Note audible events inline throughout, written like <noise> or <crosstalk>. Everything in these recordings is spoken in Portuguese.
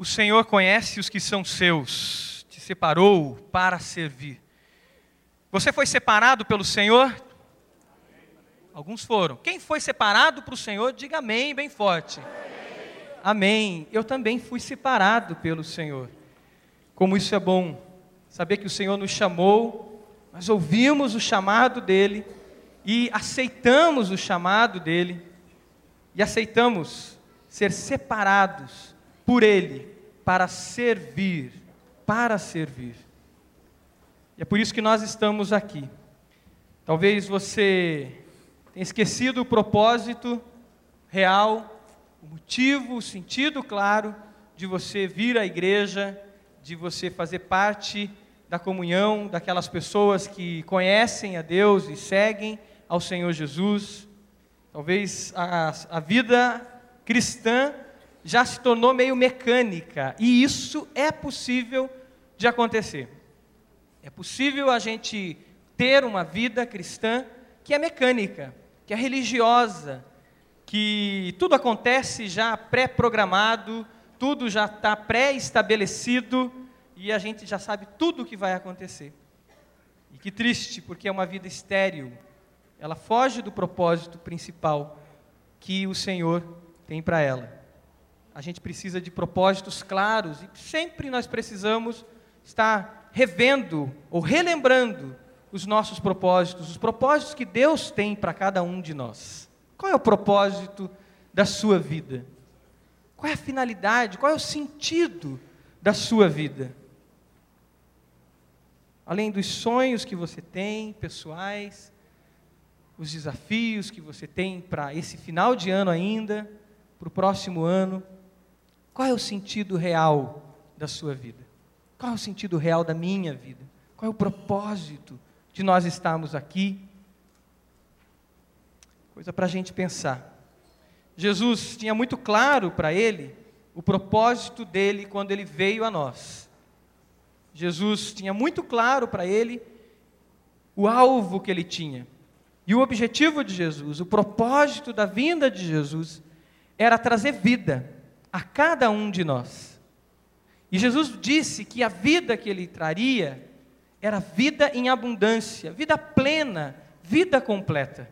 O Senhor conhece os que são seus, te separou para servir. Você foi separado pelo Senhor? Alguns foram. Quem foi separado para o Senhor, diga amém bem forte. Amém. amém. Eu também fui separado pelo Senhor. Como isso é bom, saber que o Senhor nos chamou, nós ouvimos o chamado dele e aceitamos o chamado dele e aceitamos ser separados por Ele para servir, para servir. E é por isso que nós estamos aqui. Talvez você tenha esquecido o propósito real, o motivo, o sentido claro de você vir à igreja, de você fazer parte da comunhão daquelas pessoas que conhecem a Deus e seguem ao Senhor Jesus. Talvez a, a vida cristã já se tornou meio mecânica, e isso é possível de acontecer. É possível a gente ter uma vida cristã que é mecânica, que é religiosa, que tudo acontece já pré-programado, tudo já está pré-estabelecido e a gente já sabe tudo o que vai acontecer. E que triste, porque é uma vida estéril, ela foge do propósito principal que o Senhor tem para ela. A gente precisa de propósitos claros e sempre nós precisamos estar revendo ou relembrando os nossos propósitos, os propósitos que Deus tem para cada um de nós. Qual é o propósito da sua vida? Qual é a finalidade? Qual é o sentido da sua vida? Além dos sonhos que você tem, pessoais, os desafios que você tem para esse final de ano ainda, para o próximo ano, qual é o sentido real da sua vida? Qual é o sentido real da minha vida? Qual é o propósito de nós estarmos aqui? Coisa para a gente pensar. Jesus tinha muito claro para ele o propósito dele quando ele veio a nós. Jesus tinha muito claro para ele o alvo que ele tinha. E o objetivo de Jesus, o propósito da vinda de Jesus, era trazer vida a cada um de nós. E Jesus disse que a vida que ele traria era vida em abundância, vida plena, vida completa.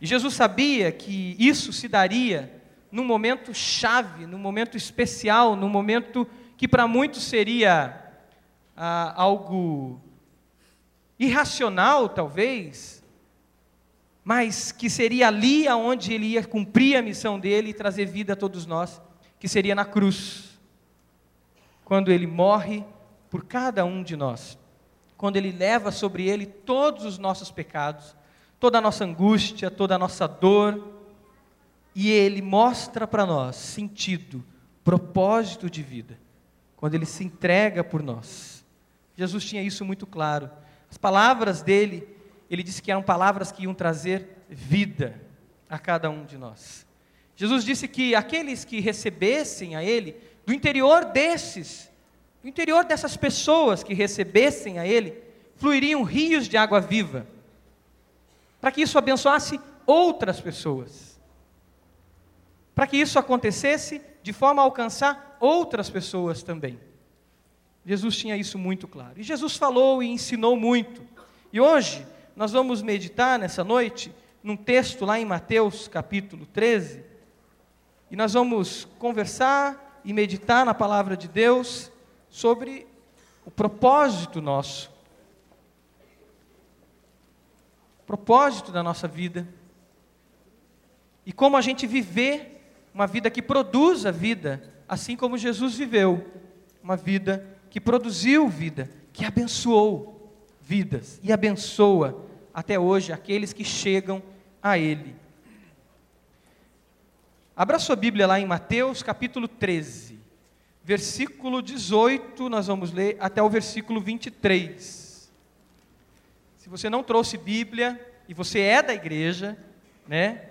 E Jesus sabia que isso se daria num momento chave, num momento especial, num momento que para muitos seria ah, algo irracional, talvez, mas que seria ali aonde ele ia cumprir a missão dele e trazer vida a todos nós, que seria na cruz. Quando ele morre por cada um de nós. Quando ele leva sobre ele todos os nossos pecados, toda a nossa angústia, toda a nossa dor, e ele mostra para nós sentido, propósito de vida. Quando ele se entrega por nós. Jesus tinha isso muito claro. As palavras dele ele disse que eram palavras que iam trazer vida a cada um de nós. Jesus disse que aqueles que recebessem a Ele, do interior desses, do interior dessas pessoas que recebessem a Ele, fluiriam rios de água viva, para que isso abençoasse outras pessoas, para que isso acontecesse de forma a alcançar outras pessoas também. Jesus tinha isso muito claro. E Jesus falou e ensinou muito. E hoje, nós vamos meditar nessa noite num texto lá em Mateus capítulo 13, e nós vamos conversar e meditar na palavra de Deus sobre o propósito nosso, o propósito da nossa vida, e como a gente viver uma vida que produza vida, assim como Jesus viveu, uma vida que produziu vida, que abençoou vidas e abençoa até hoje aqueles que chegam a Ele. Abra sua Bíblia lá em Mateus capítulo 13, versículo 18, nós vamos ler até o versículo 23. Se você não trouxe Bíblia e você é da igreja, né?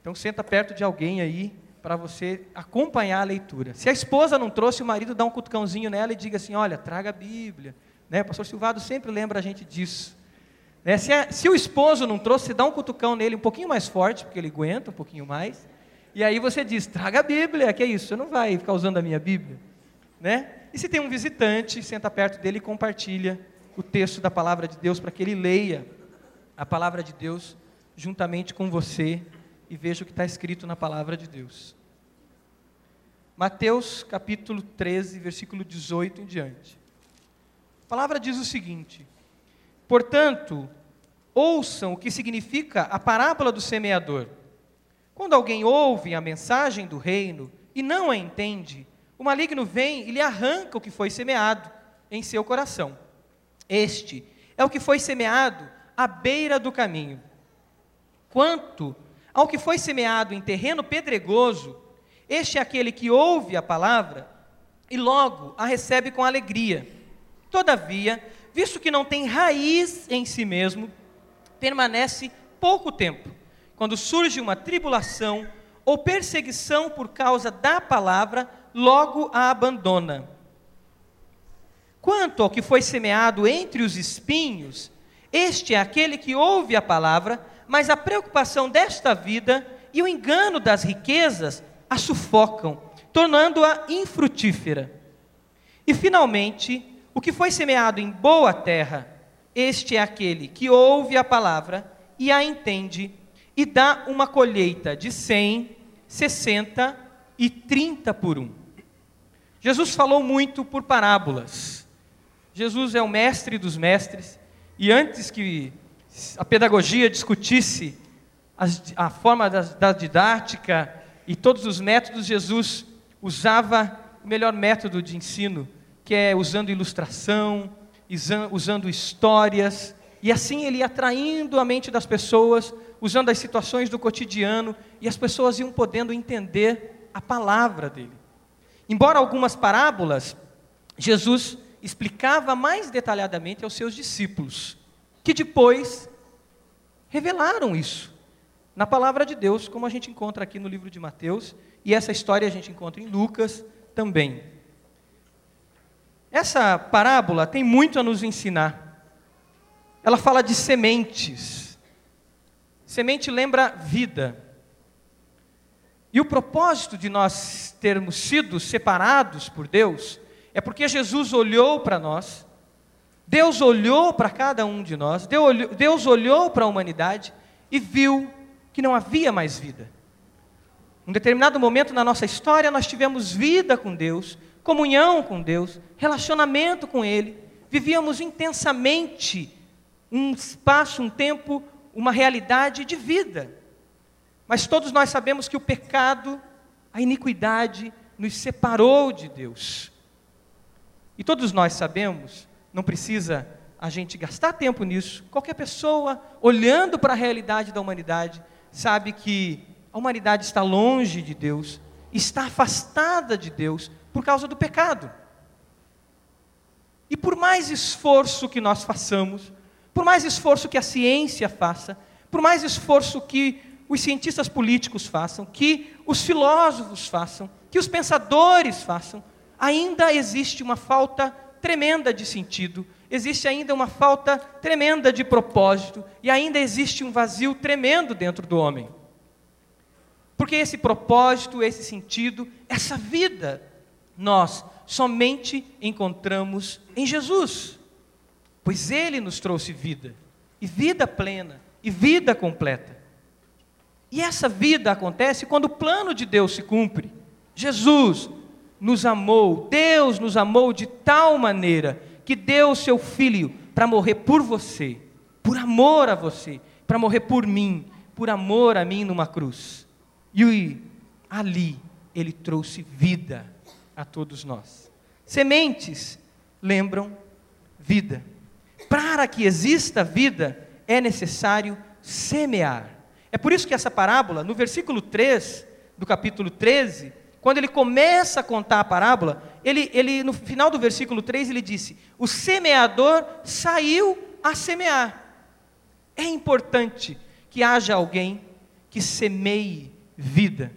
Então senta perto de alguém aí para você acompanhar a leitura. Se a esposa não trouxe, o marido dá um cutucãozinho nela e diga assim: "Olha, traga a Bíblia". Né? O pastor Silvado sempre lembra a gente disso. Né? Se, a, se, o esposo não trouxe, dá um cutucão nele um pouquinho mais forte, porque ele aguenta um pouquinho mais. E aí você diz: traga a Bíblia, que é isso? Você não vai ficar usando a minha Bíblia, né? E se tem um visitante, senta perto dele e compartilha o texto da palavra de Deus para que ele leia a palavra de Deus juntamente com você e veja o que está escrito na palavra de Deus. Mateus capítulo 13, versículo 18 em diante. A palavra diz o seguinte: Portanto, ouçam o que significa a parábola do semeador. Quando alguém ouve a mensagem do reino e não a entende, o maligno vem e lhe arranca o que foi semeado em seu coração. Este é o que foi semeado à beira do caminho. Quanto ao que foi semeado em terreno pedregoso, este é aquele que ouve a palavra e logo a recebe com alegria. Todavia, visto que não tem raiz em si mesmo, permanece pouco tempo. Quando surge uma tribulação ou perseguição por causa da palavra, logo a abandona. Quanto ao que foi semeado entre os espinhos, este é aquele que ouve a palavra, mas a preocupação desta vida e o engano das riquezas a sufocam, tornando-a infrutífera. E finalmente, o que foi semeado em boa terra, este é aquele que ouve a palavra e a entende e dá uma colheita de 100, 60 e 30 por um. Jesus falou muito por parábolas. Jesus é o mestre dos mestres, e antes que a pedagogia discutisse a forma da, da didática e todos os métodos, Jesus usava o melhor método de ensino, que é usando ilustração, usando histórias, e assim ele ia atraindo a mente das pessoas, usando as situações do cotidiano, e as pessoas iam podendo entender a palavra dele. Embora algumas parábolas, Jesus explicava mais detalhadamente aos seus discípulos, que depois revelaram isso na palavra de Deus, como a gente encontra aqui no livro de Mateus, e essa história a gente encontra em Lucas também. Essa parábola tem muito a nos ensinar. Ela fala de sementes. Semente lembra vida. E o propósito de nós termos sido separados por Deus é porque Jesus olhou para nós, Deus olhou para cada um de nós, Deus olhou para a humanidade e viu que não havia mais vida. Em um determinado momento na nossa história, nós tivemos vida com Deus, comunhão com Deus, relacionamento com Ele, vivíamos intensamente um espaço, um tempo, uma realidade de vida. Mas todos nós sabemos que o pecado, a iniquidade, nos separou de Deus. E todos nós sabemos, não precisa a gente gastar tempo nisso, qualquer pessoa, olhando para a realidade da humanidade, sabe que a humanidade está longe de Deus, está afastada de Deus por causa do pecado. E por mais esforço que nós façamos, por mais esforço que a ciência faça, por mais esforço que os cientistas políticos façam, que os filósofos façam, que os pensadores façam, ainda existe uma falta tremenda de sentido, existe ainda uma falta tremenda de propósito e ainda existe um vazio tremendo dentro do homem. Porque esse propósito, esse sentido, essa vida, nós somente encontramos em Jesus, pois Ele nos trouxe vida, e vida plena, e vida completa. E essa vida acontece quando o plano de Deus se cumpre. Jesus nos amou, Deus nos amou de tal maneira que deu o seu filho para morrer por você, por amor a você, para morrer por mim, por amor a mim numa cruz. E ali ele trouxe vida a todos nós. Sementes lembram vida. Para que exista vida, é necessário semear. É por isso que essa parábola, no versículo 3 do capítulo 13, quando ele começa a contar a parábola, ele, ele no final do versículo 3 ele disse: O semeador saiu a semear. É importante que haja alguém que semeie vida.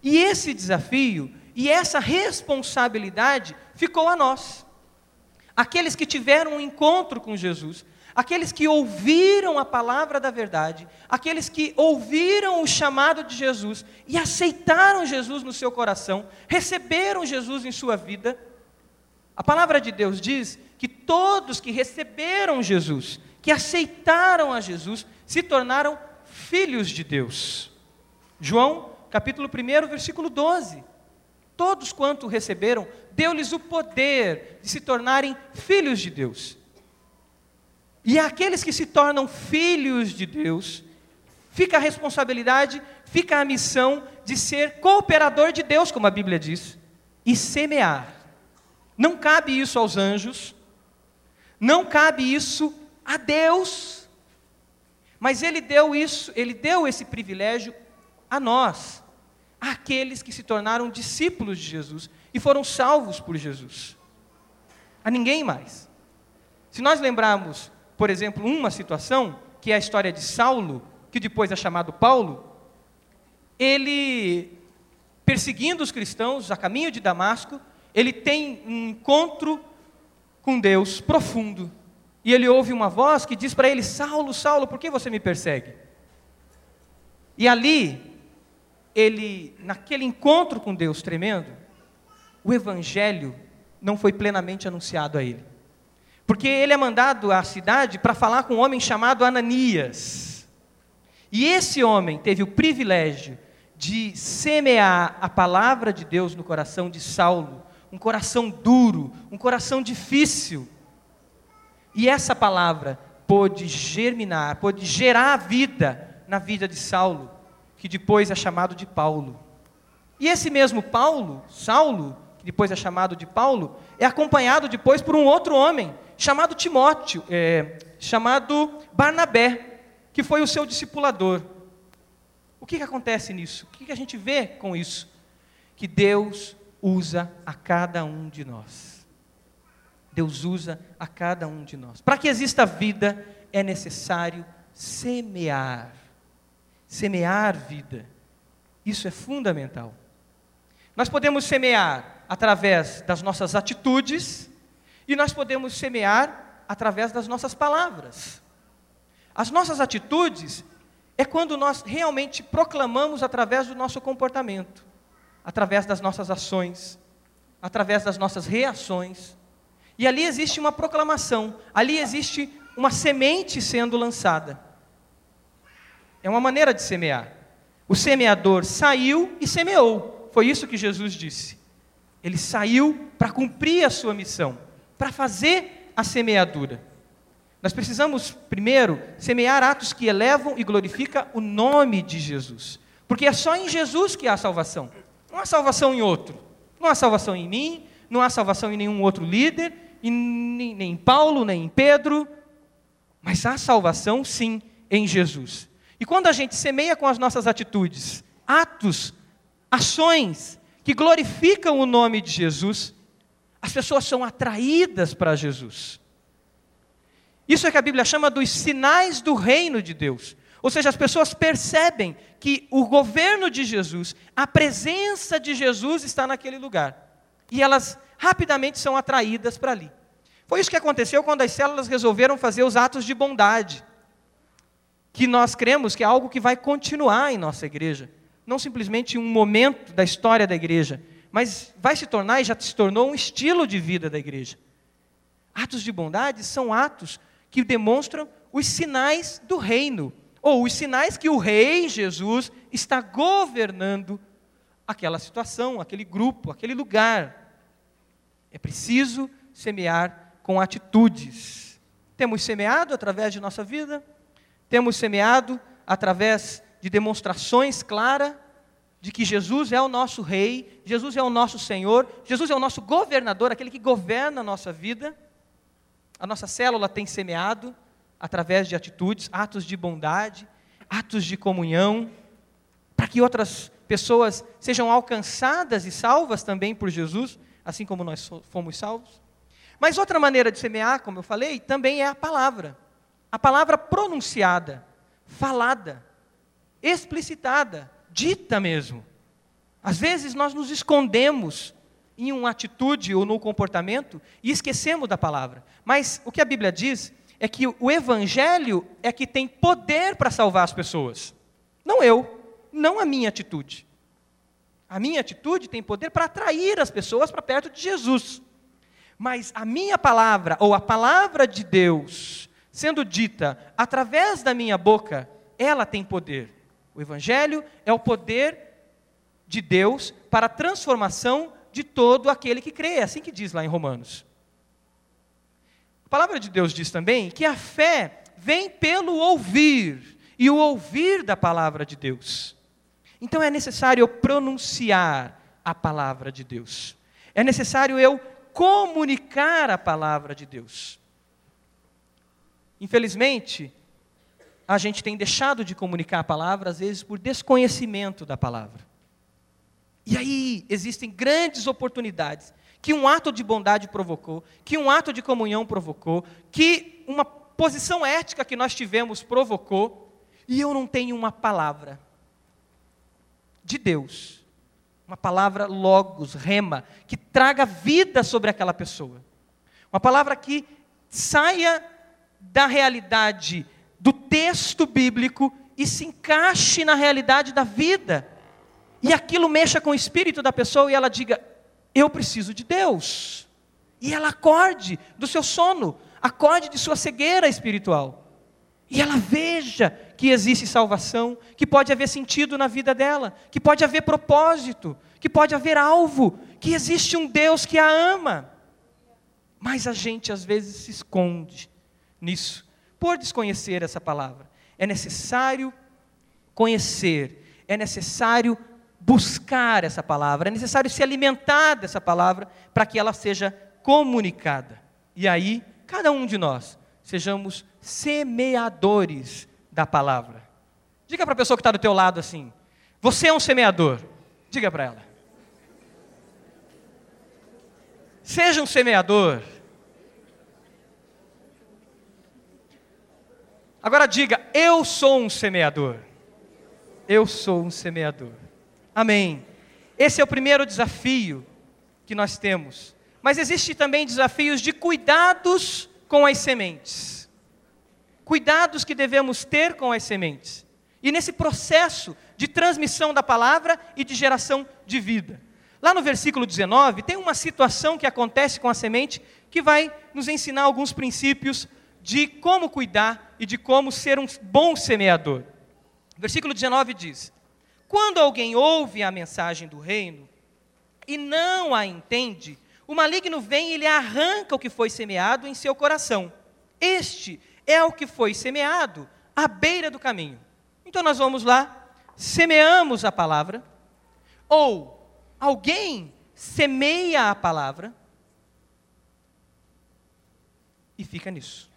E esse desafio e essa responsabilidade ficou a nós. Aqueles que tiveram um encontro com Jesus, aqueles que ouviram a palavra da verdade, aqueles que ouviram o chamado de Jesus e aceitaram Jesus no seu coração, receberam Jesus em sua vida. A palavra de Deus diz que todos que receberam Jesus, que aceitaram a Jesus, se tornaram filhos de Deus. João, capítulo 1, versículo 12. Todos quanto receberam, deu-lhes o poder de se tornarem filhos de Deus. E aqueles que se tornam filhos de Deus, fica a responsabilidade, fica a missão de ser cooperador de Deus, como a Bíblia diz, e semear. Não cabe isso aos anjos, não cabe isso a Deus, mas Ele deu isso, Ele deu esse privilégio a nós, àqueles que se tornaram discípulos de Jesus e foram salvos por Jesus. A ninguém mais. Se nós lembrarmos por exemplo, uma situação, que é a história de Saulo, que depois é chamado Paulo, ele, perseguindo os cristãos a caminho de Damasco, ele tem um encontro com Deus profundo. E ele ouve uma voz que diz para ele: Saulo, Saulo, por que você me persegue? E ali, ele, naquele encontro com Deus tremendo, o evangelho não foi plenamente anunciado a ele. Porque ele é mandado à cidade para falar com um homem chamado Ananias. E esse homem teve o privilégio de semear a palavra de Deus no coração de Saulo, um coração duro, um coração difícil. E essa palavra pôde germinar, pôde gerar vida na vida de Saulo, que depois é chamado de Paulo. E esse mesmo Paulo, Saulo, que depois é chamado de Paulo, é acompanhado depois por um outro homem, chamado Timóteo, é, chamado Barnabé, que foi o seu discipulador. O que, que acontece nisso? O que, que a gente vê com isso? Que Deus usa a cada um de nós. Deus usa a cada um de nós. Para que exista vida, é necessário semear. Semear vida. Isso é fundamental. Nós podemos semear através das nossas atitudes, e nós podemos semear através das nossas palavras. As nossas atitudes é quando nós realmente proclamamos através do nosso comportamento, através das nossas ações, através das nossas reações. E ali existe uma proclamação, ali existe uma semente sendo lançada. É uma maneira de semear. O semeador saiu e semeou. Foi isso que Jesus disse. Ele saiu para cumprir a sua missão para fazer a semeadura. Nós precisamos, primeiro, semear atos que elevam e glorificam o nome de Jesus. Porque é só em Jesus que há salvação. Não há salvação em outro. Não há salvação em mim, não há salvação em nenhum outro líder, nem em Paulo, nem em Pedro. Mas há salvação, sim, em Jesus. E quando a gente semeia com as nossas atitudes, atos, ações que glorificam o nome de Jesus, as pessoas são atraídas para Jesus. Isso é que a Bíblia chama dos sinais do reino de Deus. Ou seja, as pessoas percebem que o governo de Jesus, a presença de Jesus está naquele lugar. E elas rapidamente são atraídas para ali. Foi isso que aconteceu quando as células resolveram fazer os atos de bondade. Que nós cremos que é algo que vai continuar em nossa igreja. Não simplesmente um momento da história da igreja, mas vai se tornar e já se tornou um estilo de vida da igreja. Atos de bondade são atos que demonstram os sinais do reino, ou os sinais que o rei Jesus está governando aquela situação, aquele grupo, aquele lugar. É preciso semear com atitudes. Temos semeado através de nossa vida, temos semeado através de demonstrações claras de que Jesus é o nosso rei, Jesus é o nosso Senhor, Jesus é o nosso governador, aquele que governa a nossa vida. A nossa célula tem semeado através de atitudes, atos de bondade, atos de comunhão, para que outras pessoas sejam alcançadas e salvas também por Jesus, assim como nós fomos salvos. Mas outra maneira de semear, como eu falei, também é a palavra. A palavra pronunciada, falada, explicitada, dita mesmo. Às vezes nós nos escondemos em uma atitude ou no comportamento e esquecemos da palavra. Mas o que a Bíblia diz é que o evangelho é que tem poder para salvar as pessoas. Não eu, não a minha atitude. A minha atitude tem poder para atrair as pessoas para perto de Jesus. Mas a minha palavra, ou a palavra de Deus, sendo dita através da minha boca, ela tem poder. O Evangelho é o poder de Deus para a transformação de todo aquele que crê. É assim que diz lá em Romanos. A palavra de Deus diz também que a fé vem pelo ouvir, e o ouvir da palavra de Deus. Então é necessário eu pronunciar a palavra de Deus. É necessário eu comunicar a palavra de Deus. Infelizmente, a gente tem deixado de comunicar a palavra, às vezes por desconhecimento da palavra. E aí existem grandes oportunidades que um ato de bondade provocou, que um ato de comunhão provocou, que uma posição ética que nós tivemos provocou, e eu não tenho uma palavra de Deus, uma palavra logos, rema, que traga vida sobre aquela pessoa. Uma palavra que saia da realidade do texto bíblico e se encaixe na realidade da vida. E aquilo mexa com o espírito da pessoa e ela diga: Eu preciso de Deus. E ela acorde do seu sono, acorde de sua cegueira espiritual. E ela veja que existe salvação, que pode haver sentido na vida dela, que pode haver propósito, que pode haver alvo, que existe um Deus que a ama. Mas a gente às vezes se esconde nisso, por desconhecer essa palavra. É necessário conhecer, é necessário buscar essa palavra, é necessário se alimentar dessa palavra para que ela seja comunicada. E aí, cada um de nós sejamos semeadores da palavra. Diga para a pessoa que está do teu lado assim: Você é um semeador. Diga para ela. Seja um semeador. Agora diga: Eu sou um semeador. Eu sou um semeador. Amém. Esse é o primeiro desafio que nós temos. Mas existe também desafios de cuidados com as sementes. Cuidados que devemos ter com as sementes. E nesse processo de transmissão da palavra e de geração de vida. Lá no versículo 19, tem uma situação que acontece com a semente que vai nos ensinar alguns princípios de como cuidar e de como ser um bom semeador. Versículo 19 diz: Quando alguém ouve a mensagem do reino e não a entende, o maligno vem e lhe arranca o que foi semeado em seu coração. Este é o que foi semeado à beira do caminho. Então nós vamos lá, semeamos a palavra, ou alguém semeia a palavra e fica nisso.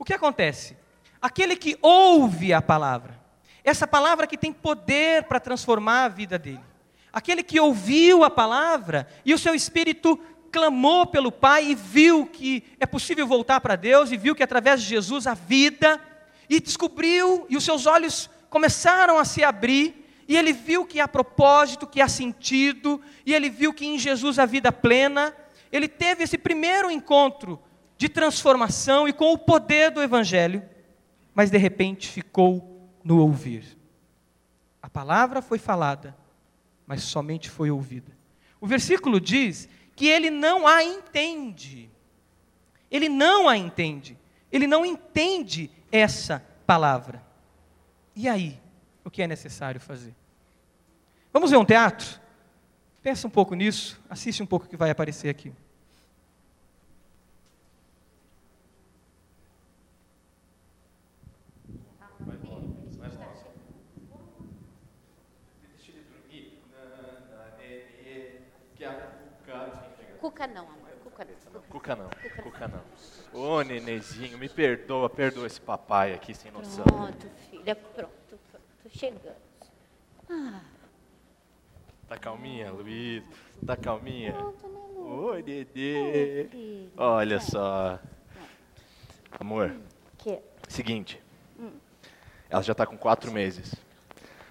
O que acontece? Aquele que ouve a palavra, essa palavra que tem poder para transformar a vida dele, Aquele que ouviu a palavra e o seu espírito clamou pelo Pai e viu que é possível voltar para Deus e viu que através de Jesus a vida e descobriu e os seus olhos começaram a se abrir e ele viu que há propósito, que há sentido e ele viu que em Jesus a vida plena. Ele teve esse primeiro encontro de transformação e com o poder do evangelho, mas de repente ficou no ouvir. A palavra foi falada, mas somente foi ouvida. O versículo diz que ele não a entende. Ele não a entende. Ele não entende essa palavra. E aí, o que é necessário fazer? Vamos ver um teatro? Pensa um pouco nisso, assiste um pouco o que vai aparecer aqui. Cuca não, amor. Cuca não. Cuca não. Cuca não. Ô, nenezinho, me perdoa, perdoa esse papai aqui sem noção. Pronto, filha, pronto. Tô chegando. Ah. Tá calminha, Luiz? Tá calminha? Pronto, né, Oi, Dedê. Olha só. Amor, Que? seguinte. Ela já tá com quatro meses.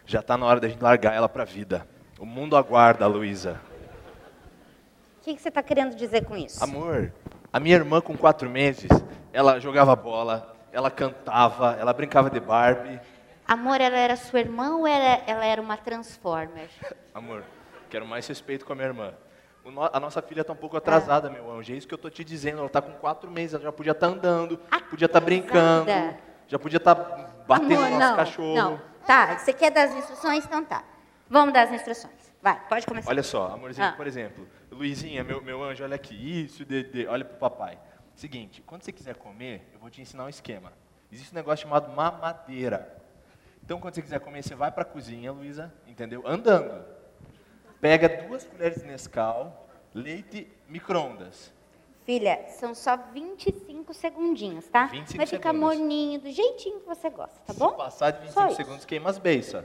Já tá na hora da gente largar ela pra vida. O mundo aguarda Luísa. O que, que você está querendo dizer com isso? Amor, A minha irmã, com quatro meses, ela jogava bola, ela cantava, ela brincava de Barbie. Amor, ela era sua irmã ou ela, ela era uma Transformer? Amor, quero mais respeito com a minha irmã. No- A nossa filha está um pouco atrasada, meu anjo. É isso que eu estou te dizendo. Ela está com quatro meses, ela já podia estar andando, podia estar brincando, Atrasada. já podia estar batendo Amor, no nosso não, cachorro. Não. Tá, você quer dar as instruções? Então tá. Vamos dar as instruções. Vai, pode começar. Olha só, amorzinho, Ah. por exemplo, Luizinha, meu, meu anjo, olha aqui, isso, Dedê, olha pro papai. Seguinte, quando você quiser comer, eu vou te ensinar um esquema. Existe um negócio chamado mamadeira. Então, quando você quiser comer, você vai pra cozinha, Luísa, entendeu? Andando. Pega duas colheres de Nescau, leite, micro-ondas. Filha, são só 25 segundinhos, tá? 25 Vai ficar segundos. morninho, do jeitinho que você gosta, tá Se bom? passar de Só 25 isso. segundos, queima as beiças.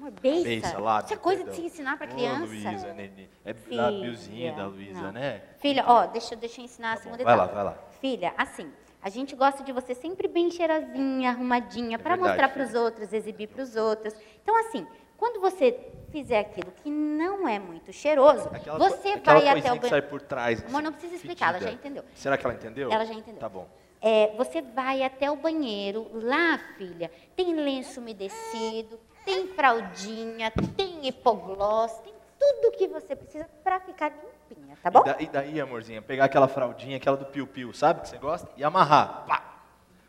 Amor, beiça. Beiça, lábio. Isso é coisa de perdão. se ensinar pra Ô, criança. Luísa, nenê. É Filha, lábiozinho da Luísa, não. né? Filha, ó, deixa, deixa eu ensinar a Tá bom, segunda vai etapa. lá, vai lá. Filha, assim, a gente gosta de você sempre bem cheirosinha, arrumadinha, É verdade, mostrar pros filha. outros, exibir pros outros. Então, assim, quando você fizer aquilo que não é muito cheiroso, Aquela, você aquela vai até o que banheiro. sai por trás. Amor, não precisa explicar, ela fedida. já entendeu. Será que ela entendeu? Ela já entendeu. Tá bom. É, você vai até o banheiro, lá, filha, tem lenço umedecido, tem fraldinha, tem hipoglós, tem tudo que você precisa pra ficar limpinha, tá bom? E, da- e daí, amorzinha, pegar aquela fraldinha, aquela do piu-piu, sabe que você gosta? E amarrar. Pá!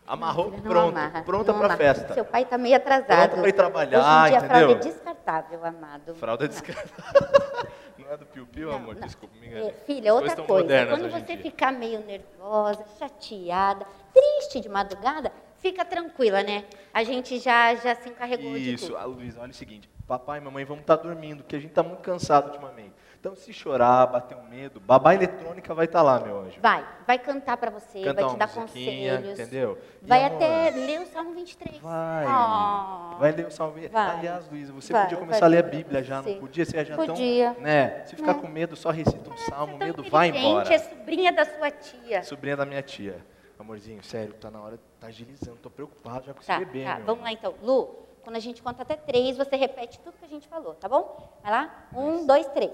Amarrou, Filha, não pronto. amarra, pronta amarra. festa. Seu pai tá meio atrasado. Pronto pra ir trabalhar, Hoje em dia a fralda é entendeu? descartável, amado. Fralda Não. descartável. <laughs> Não é do piu-piu, amor? não. Desculpa, me É, enganei. filha, As outra coisa, quando você ficar meio nervosa, chateada, triste de madrugada, fica tranquila, né? A gente já, já se encarregou de Isso, tudo. a Luísa, olha o seguinte, papai e mamãe vamos estar dormindo, porque a gente está muito cansado ultimamente. Então, se chorar, bater um medo, babá eletrônica vai estar lá, meu anjo. Vai, vai cantar pra você, Cantar vai te dar conselhos. entendeu? E, Vai amor, até ler o Salmo 23. Vai. Oh. Vai ler o Salmo. Vai. Aliás, Luísa, você Vai, podia começar a ler a Bíblia já, não podia? Você já Podia. tão, né? Se ficar Né? com medo, só recita um salmo, o medo vai embora. É sobrinha da sua tia. Sobrinha da minha tia. Amorzinho, sério, tá na hora, tá agilizando, tô preocupado já com esse Tá, bebê, tá. Vamos lá então. Lu, quando a gente conta até três, você repete tudo que a gente falou, tá bom? Vai lá? Um, dois, três.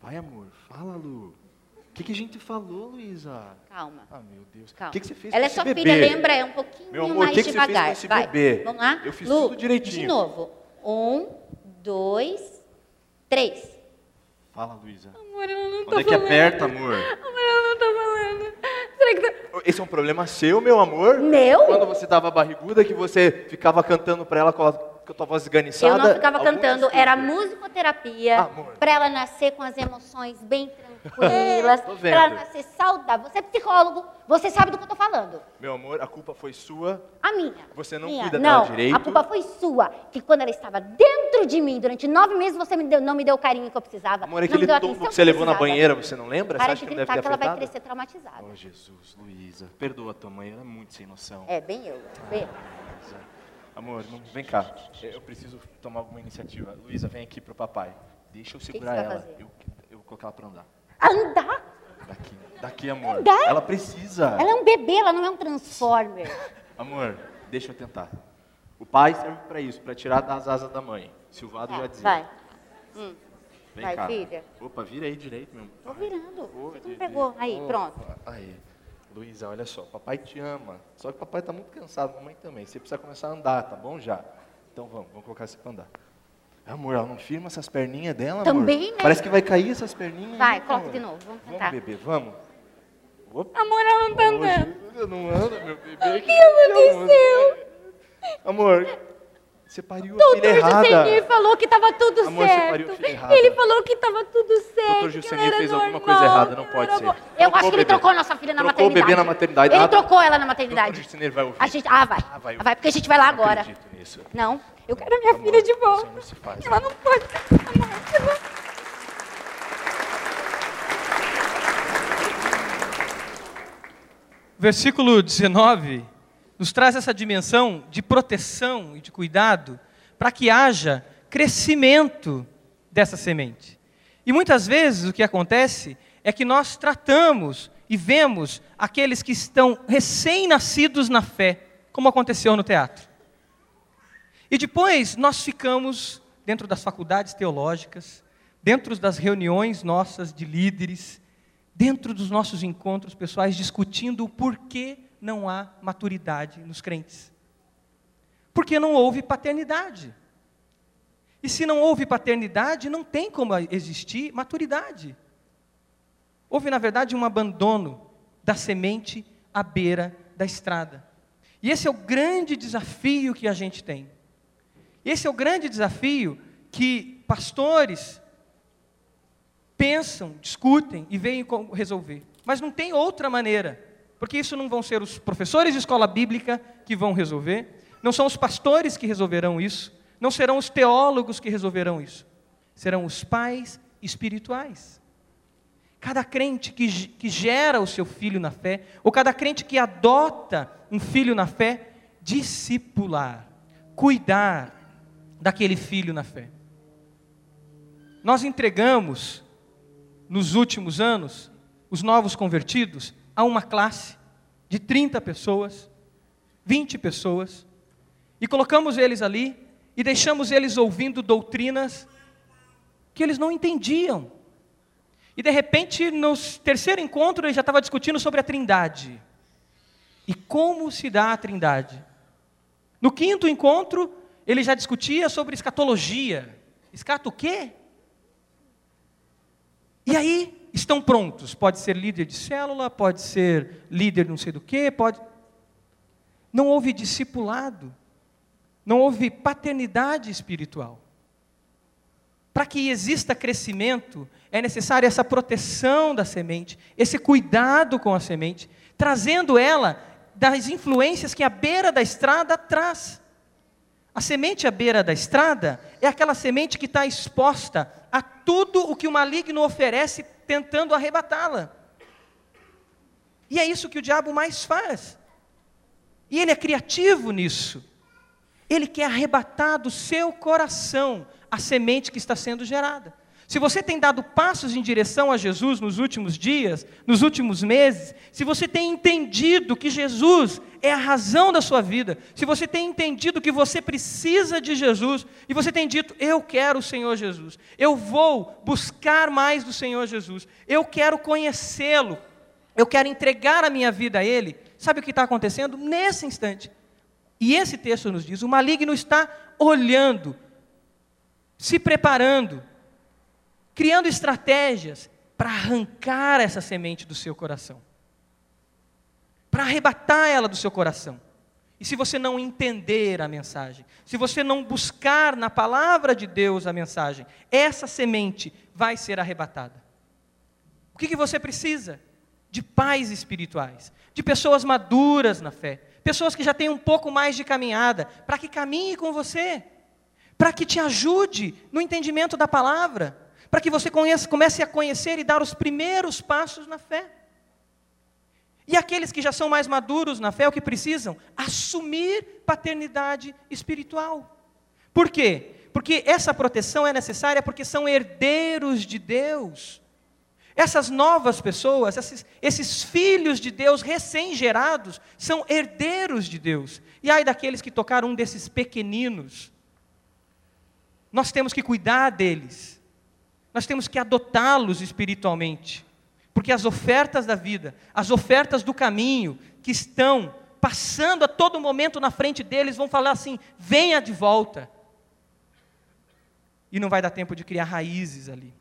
Vai, amor, fala, Lu. O que, que a gente falou, Luísa? Calma. Ah, meu Deus. Calma. O que, que você fez Ela com é esse sua bebê? filha, lembra? É um pouquinho Meu amor, mais que que você fez devagar. com esse Vai. bebê? Vamos lá? Eu fiz Lu, tudo direitinho. De novo. Um, dois, três. Fala, Luísa. Amor, ela não Onde é que aperta, amor? Amor, ela não tá falando. Será que tá... Esse é um problema seu, meu amor? Meu? Quando você tava barriguda, que você ficava cantando pra ela com a, com a tua voz esganiçada? Eu não ficava Algum cantando, era musicoterapia, Amor. pra ela nascer com as emoções bem tranquilas, Tô pra vendo. ela nascer saudável. Você é psicólogo, você sabe do que eu tô falando. Meu amor, a culpa foi sua. A minha. Você não minha. cuida dela não, direito. A culpa foi sua. Que quando ela estava dentro de mim, durante nove meses, você me deu- não me deu o carinho que eu precisava. Amor, aquele tombo que você levou na banheira, você não lembra? Para você de acha que deve gritar ter que ela vai crescer traumatizada. Oh, Jesus, Luísa, perdoa a tua mãe, ela é muito sem noção. É, bem eu. Bem eu. Luísa. Amor, não- vem cá, eu preciso tomar alguma iniciativa. Luísa, vem aqui pro papai. Deixa eu que segurar você vai ela. Eu, eu vou colocar ela pra andar. Andar? Daqui, daqui, amor. Andar? Ela precisa. Ela é um bebê, ela não é um transformer. <laughs> Amor, deixa eu tentar. O pai serve pra isso, pra tirar das asas da mãe. Silvado Tá, já dizia. vai. Vem vai, cá. filha. Opa, vira aí direito, meu. Tô virando. Ô, Você não pegou. Aí, Opa, pronto. Aí. Luísa, olha só, papai te ama. Só que papai tá muito cansado, mamãe também. Você precisa começar a andar, tá bom já? Então vamos, vamos colocar você pra andar. Amor, ela não firma essas perninhas dela, Também, amor? né? Parece que vai cair essas perninhas. Vai, né, coloca amor? de novo, vamos Vamos, tentar. bebê, vamos. Opa. Amor, ela não tá andando. Hoje não anda, meu bebê. O que aconteceu? Amor, você pariu a Doutor filha errada. Jusenir falou que tava tudo Amor, você pariu certo. a filha errada. Ele falou que tava tudo certo. Doutor Jusenir fez alguma normal, coisa errada, não pode ser. Eu Trocou acho que o ele trocou nossa filha na Trocou o maternidade. bebê na maternidade. Ele Ah, trocou ela na Doutor maternidade. Jusenir vai ouvir. A gente, ah, vai. Ah, vai vai. porque a gente vai lá Não agora. acredito nisso. Não, eu quero a minha Amor, filha de volta. não se faz. Ela não pode. Amor, Versículo 19 nos traz essa dimensão de proteção e de cuidado para que haja crescimento dessa semente. E muitas vezes o que acontece é que nós tratamos e vemos aqueles que estão recém-nascidos na fé, como aconteceu no teatro. E depois nós ficamos dentro das faculdades teológicas, dentro das reuniões nossas de líderes, dentro dos nossos encontros pessoais, discutindo o porquê não há maturidade nos crentes. Porque não houve paternidade. E se não houve paternidade, não tem como existir maturidade. Houve, na verdade, um abandono da semente à beira da estrada. E esse é o grande desafio que a gente tem. Esse é o grande desafio que pastores pensam, discutem e veem como resolver. Mas não tem outra maneira, porque isso não vão ser os professores de escola bíblica que vão resolver, não são os pastores que resolverão isso, não serão os teólogos que resolverão isso, serão os pais espirituais. Cada crente que, que gera o seu filho na fé, ou cada crente que adota um filho na fé, discipular, cuidar daquele filho na fé. Nós entregamos, nos últimos anos, os novos convertidos a uma classe de 30 pessoas, 20 pessoas, e colocamos eles ali e deixamos eles ouvindo doutrinas que eles não entendiam. E de repente, no terceiro encontro, ele já estava discutindo sobre a trindade. E como se dá a trindade? No quinto encontro, ele já discutia sobre escatologia. Escato o quê? E aí, estão prontos. Pode ser líder de célula, pode ser líder não sei do quê, pode. Não houve discipulado. Não houve paternidade espiritual. Para que exista crescimento, é necessária essa proteção da semente, esse cuidado com a semente, trazendo ela das influências que a beira da estrada traz. A semente à beira da estrada é aquela semente que está exposta a tudo o que o maligno oferece, tentando arrebatá-la. E é isso que o diabo mais faz. E ele é criativo nisso. Ele quer arrebatar do seu coração a semente que está sendo gerada. Se você tem dado passos em direção a Jesus nos últimos dias, nos últimos meses, se você tem entendido que Jesus é a razão da sua vida, se você tem entendido que você precisa de Jesus, e você tem dito, eu quero o Senhor Jesus, eu vou buscar mais do Senhor Jesus, eu quero conhecê-lo, eu quero entregar a minha vida a Ele, sabe o que está acontecendo? Nesse instante. E esse texto nos diz: o maligno está olhando, se preparando, criando estratégias para arrancar essa semente do seu coração, para arrebatar ela do seu coração. E se você não entender a mensagem, se você não buscar na palavra de Deus a mensagem, essa semente vai ser arrebatada. O que, que você precisa? De pais espirituais, de pessoas maduras na fé, pessoas que já têm um pouco mais de caminhada, para que caminhe com você, para que te ajude no entendimento da palavra para que você conheça, comece a conhecer e dar os primeiros passos na fé. E aqueles que já são mais maduros na fé, o que precisam? Assumir paternidade espiritual. Por quê? Porque essa proteção é necessária porque são herdeiros de Deus. Essas novas pessoas, esses, esses filhos de Deus recém-gerados, são herdeiros de Deus. E ai daqueles que tocaram um desses pequeninos. Nós temos que cuidar deles. Nós temos que adotá-los espiritualmente. Porque as ofertas da vida, as ofertas do caminho, que estão passando a todo momento na frente deles, vão falar assim: venha de volta. E não vai dar tempo de criar raízes ali.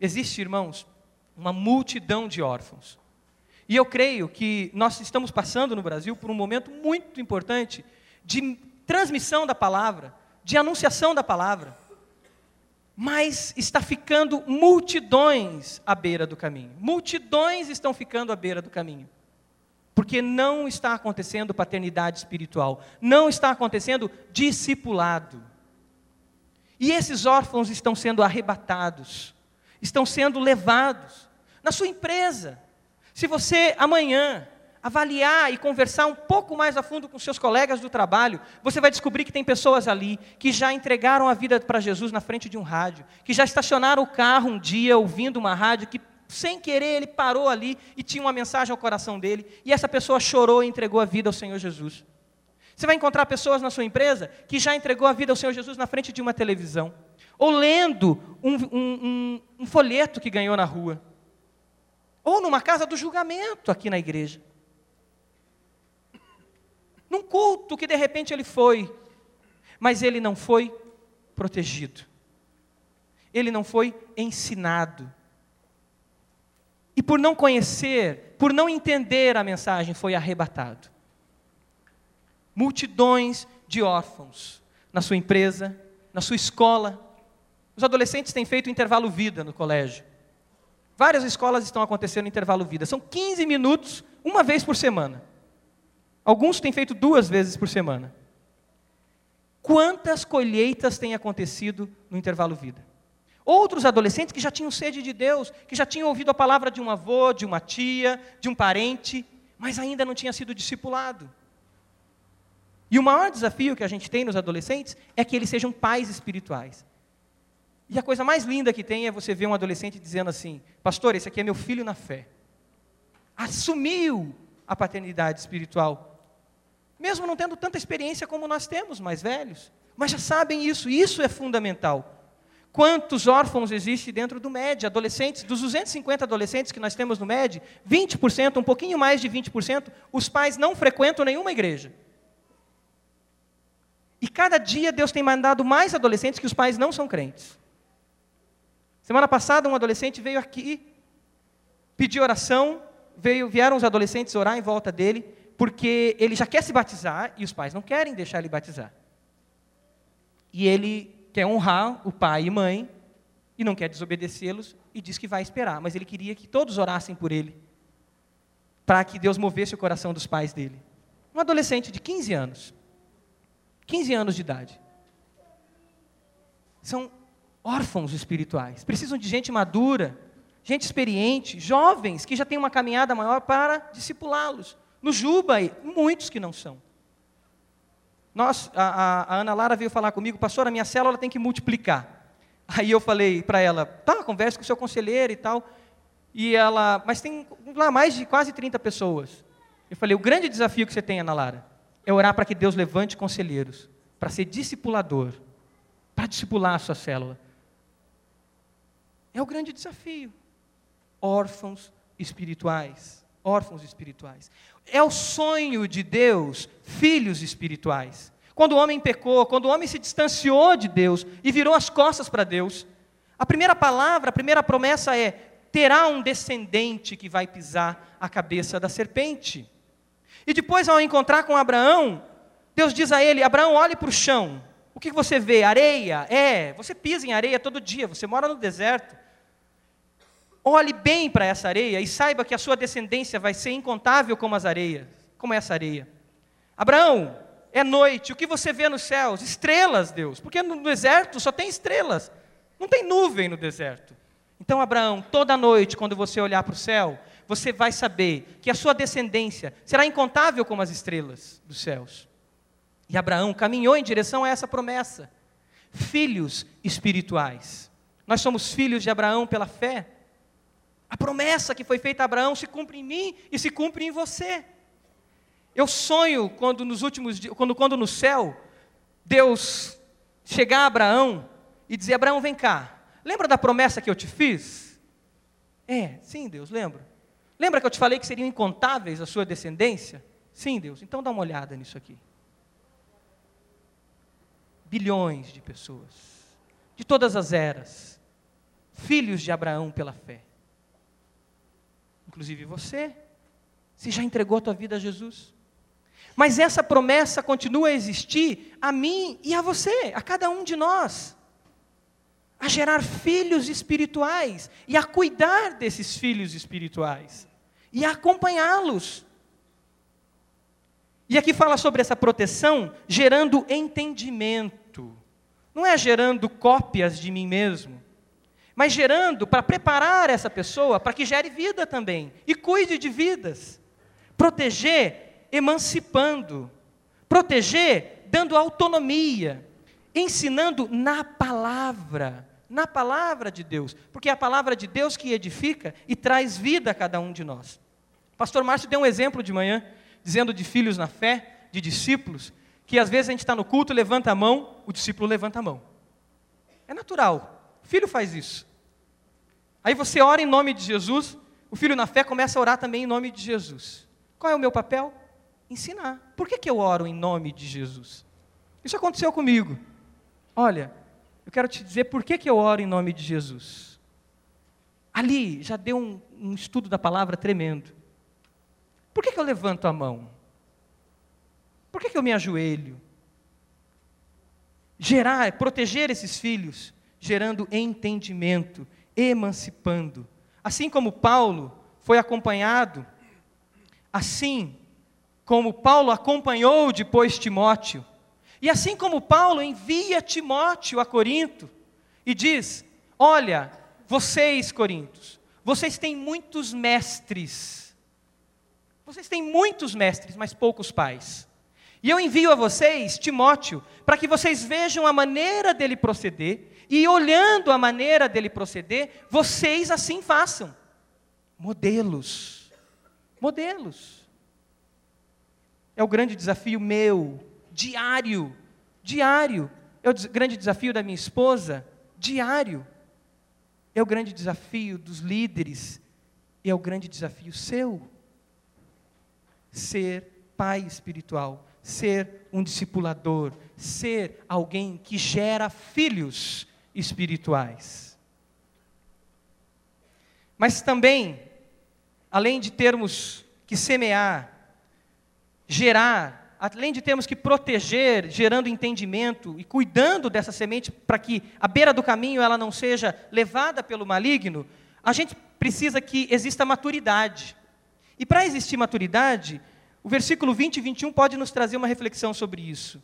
Existe, irmãos, uma multidão de órfãos. E eu creio que nós estamos passando no Brasil por um momento muito importante de transmissão da palavra, de anunciação da palavra mas está ficando multidões à beira do caminho. Multidões estão ficando à beira do caminho. Porque não está acontecendo paternidade espiritual, não está acontecendo discipulado. E esses órfãos estão sendo arrebatados, estão sendo levados na sua empresa. Se você amanhã avaliar e conversar um pouco mais a fundo com seus colegas do trabalho, você vai descobrir que tem pessoas ali que já entregaram a vida para Jesus na frente de um rádio, que já estacionaram o carro um dia ouvindo uma rádio que sem querer ele parou ali e tinha uma mensagem ao coração dele, e essa pessoa chorou e entregou a vida ao Senhor Jesus. Você vai encontrar pessoas na sua empresa que já entregou a vida ao Senhor Jesus na frente de uma televisão, ou lendo um, um, um, um folheto que ganhou na rua Ou numa casa do julgamento aqui na igreja. Num culto que de repente ele foi, mas ele não foi protegido. Ele não foi ensinado. E por não conhecer, por não entender a mensagem, foi arrebatado. Multidões de órfãos na sua empresa, na sua escola. Os adolescentes têm feito intervalo vida no colégio. Várias escolas estão acontecendo intervalo vida. São 15 minutos, uma vez por semana. Alguns têm feito duas vezes por semana. Quantas colheitas têm acontecido no intervalo vida? Outros adolescentes que já tinham sede de Deus, que já tinham ouvido a palavra de um avô, de uma tia, de um parente, mas ainda não tinha sido discipulado. E o maior desafio que a gente tem nos adolescentes é que eles sejam pais espirituais. E a coisa mais linda que tem é você ver um adolescente dizendo assim: Pastor, esse aqui é meu filho na fé. Assumiu a paternidade espiritual. Mesmo não tendo tanta experiência como nós temos, mais velhos. Mas já sabem isso, isso é fundamental. Quantos órfãos existem dentro do MED? Adolescentes, dos 250 adolescentes que nós temos no MED, 20%, um pouquinho mais de 20%, os pais não frequentam nenhuma igreja. E cada dia Deus tem mandado mais adolescentes que os pais não são crentes. Semana passada, um adolescente veio aqui, pediu oração, veio, vieram os adolescentes orar em volta dele, porque ele já quer se batizar e os pais não querem deixar ele batizar. E ele quer honrar o pai e mãe e não quer desobedecê-los e diz que vai esperar, mas ele queria que todos orassem por ele, para que Deus movesse o coração dos pais dele. Um adolescente de 15 anos. 15 anos de idade. São órfãos espirituais. Precisam de gente madura, gente experiente, jovens que já têm uma caminhada maior para discipulá-los. No Juba, muitos que não são. Nós, a, a, Ana Lara veio falar comigo, pastor, a minha célula tem que multiplicar. Aí eu falei para ela, tá, converse com o seu conselheiro e tal. E ela, mas tem lá mais de quase 30 pessoas. Eu falei, o grande desafio que você tem, Ana Lara, é orar para que Deus levante conselheiros, para ser discipulador, para discipular a sua célula. É o grande desafio. Órfãos espirituais. Órfãos espirituais. É o sonho de Deus, filhos espirituais. Quando o homem pecou, quando o homem se distanciou de Deus e virou as costas para Deus, a primeira palavra, a primeira promessa é: terá um descendente que vai pisar a cabeça da serpente. E depois, ao encontrar com Abraão, Deus diz a ele: Abraão, olhe para o chão. O que você vê? Areia? É, você pisa em areia todo dia, você mora no deserto. Olhe bem para essa areia e saiba que a sua descendência vai ser incontável como as areias, como essa areia. Abraão, é noite, o que você vê nos céus? Estrelas, Deus, porque no deserto só tem estrelas, não tem nuvem no deserto. Então, Abraão, toda noite, quando você olhar para o céu, você vai saber que a sua descendência será incontável como as estrelas dos céus. E Abraão caminhou em direção a essa promessa. Filhos espirituais. Nós somos filhos de Abraão pela fé. A promessa que foi feita a Abraão se cumpre em mim e se cumpre em você. Eu sonho quando nos últimos dias, quando, quando no céu, Deus chegar a Abraão e dizer: Abraão, vem cá, lembra da promessa que eu te fiz? É, sim, Deus, lembro. Lembra que eu te falei que seriam incontáveis a sua descendência? Sim, Deus, então dá uma olhada nisso aqui. Bilhões de pessoas, de todas as eras, filhos de Abraão pela fé. Inclusive você, se já entregou a tua vida a Jesus. Mas essa promessa continua a existir a mim e a você, a cada um de nós a gerar filhos espirituais e a cuidar desses filhos espirituais e a acompanhá-los. E aqui fala sobre essa proteção gerando entendimento. Não é gerando cópias de mim mesmo, mas gerando para preparar essa pessoa para que gere vida também e cuide de vidas. Proteger emancipando, proteger dando autonomia, ensinando na palavra, na palavra de Deus, porque é a palavra de Deus que edifica e traz vida a cada um de nós. O pastor Márcio deu um exemplo de manhã, dizendo de filhos na fé, de discípulos, que às vezes a gente está no culto, levanta a mão, o discípulo levanta a mão. É natural, filho faz isso. Aí você ora em nome de Jesus, o filho na fé começa a orar também em nome de Jesus. Qual é o meu papel? Ensinar. Por que, que eu oro em nome de Jesus? Isso aconteceu comigo. Olha, eu quero te dizer por que, que eu oro em nome de Jesus. Ali já deu um, um estudo da palavra tremendo. Por que, que eu levanto a mão? Por que, que eu me ajoelho? Gerar, proteger esses filhos, gerando entendimento, emancipando. Assim como Paulo foi acompanhado, assim como Paulo acompanhou depois Timóteo, e assim como Paulo envia Timóteo a Corinto e diz: Olha, vocês, Corintos, vocês têm muitos mestres, vocês têm muitos mestres, mas poucos pais. E eu envio a vocês, Timóteo, para que vocês vejam a maneira dele proceder, e olhando a maneira dele proceder, vocês assim façam. Modelos. Modelos. É o grande desafio meu, diário, diário. É o grande desafio da minha esposa, diário. É o grande desafio dos líderes, e é o grande desafio seu. Ser pai espiritual, ser um discipulador, ser alguém que gera filhos espirituais. Mas também, além de termos que semear, gerar, além de termos que proteger, gerando entendimento e cuidando dessa semente para que a beira do caminho ela não seja levada pelo maligno, a gente precisa que exista maturidade. E para existir maturidade, o versículo 20 e 21 pode nos trazer uma reflexão sobre isso.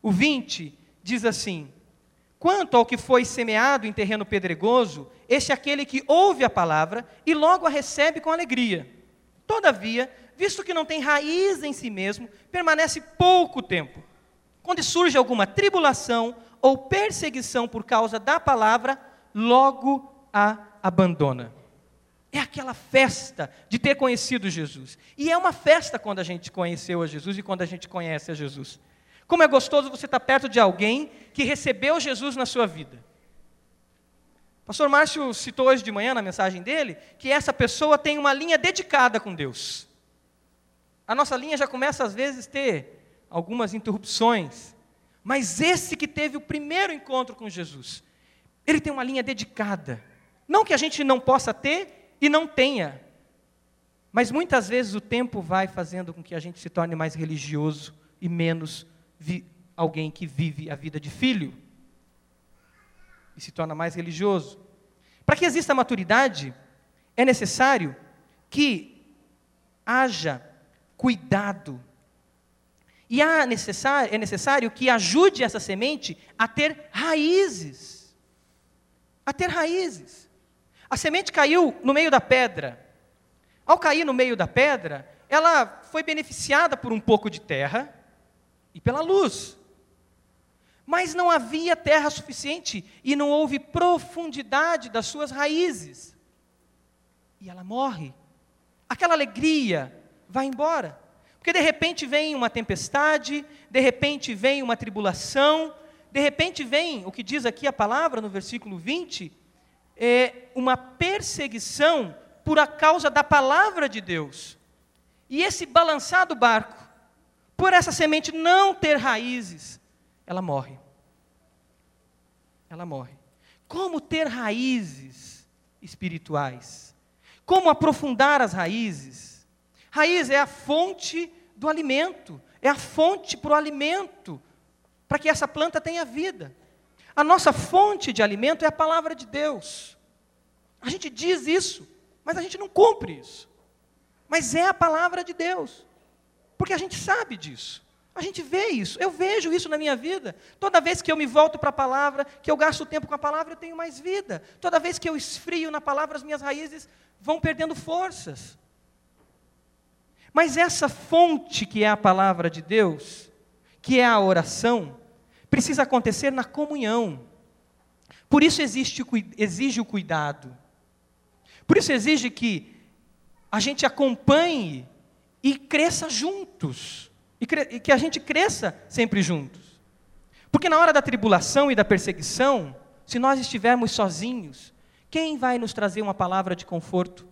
O 20 diz assim: Quanto ao que foi semeado em terreno pedregoso, este é aquele que ouve a palavra e logo a recebe com alegria. Todavia, visto que não tem raiz em si mesmo, permanece pouco tempo. Quando surge alguma tribulação ou perseguição por causa da palavra, logo a abandona. É aquela festa de ter conhecido Jesus. E é uma festa quando a gente conheceu a Jesus e quando a gente conhece a Jesus. Como é gostoso você estar perto de alguém que recebeu Jesus na sua vida. O pastor Márcio citou hoje de manhã na mensagem dele que essa pessoa tem uma linha dedicada com Deus. A nossa linha já começa às vezes a ter algumas interrupções, mas esse que teve o primeiro encontro com Jesus, ele tem uma linha dedicada. Não que a gente não possa ter e não tenha. Mas muitas vezes o tempo vai fazendo com que a gente se torne mais religioso e menos alguém que vive a vida de filho. E se torna mais religioso. Para que exista maturidade, é necessário que haja cuidado. E necessário, é necessário que ajude essa semente a ter raízes. A ter raízes. A semente caiu no meio da pedra. Ao cair no meio da pedra, ela foi beneficiada por um pouco de terra e pela luz. Mas não havia terra suficiente e não houve profundidade das suas raízes. E ela morre. Aquela alegria vai embora. Porque de repente vem uma tempestade, de repente vem uma tribulação, de repente vem o que diz aqui a palavra no versículo 20, é, uma perseguição por a causa da palavra de Deus. E esse balançar do barco, por essa semente não ter raízes, ela morre. Ela morre. Como ter raízes espirituais? Como aprofundar as raízes? Raiz é a fonte do alimento, é a fonte para o alimento, para que essa planta tenha vida. A nossa fonte de alimento é a palavra de Deus. A gente diz isso, mas a gente não cumpre isso. Mas é a palavra de Deus. Porque a gente sabe disso. A gente vê isso. Eu vejo isso na minha vida. Toda vez que eu me volto para a palavra, que eu gasto tempo com a palavra, eu tenho mais vida. Toda vez que eu esfrio na palavra, as minhas raízes vão perdendo forças. Mas essa fonte que é a palavra de Deus, que é a oração, precisa acontecer na comunhão. Por isso existe, exige o cuidado. Por isso exige que a gente acompanhe e cresça juntos. E, e que a gente cresça sempre juntos. Porque na hora da tribulação e da perseguição, se nós estivermos sozinhos, quem vai nos trazer uma palavra de conforto?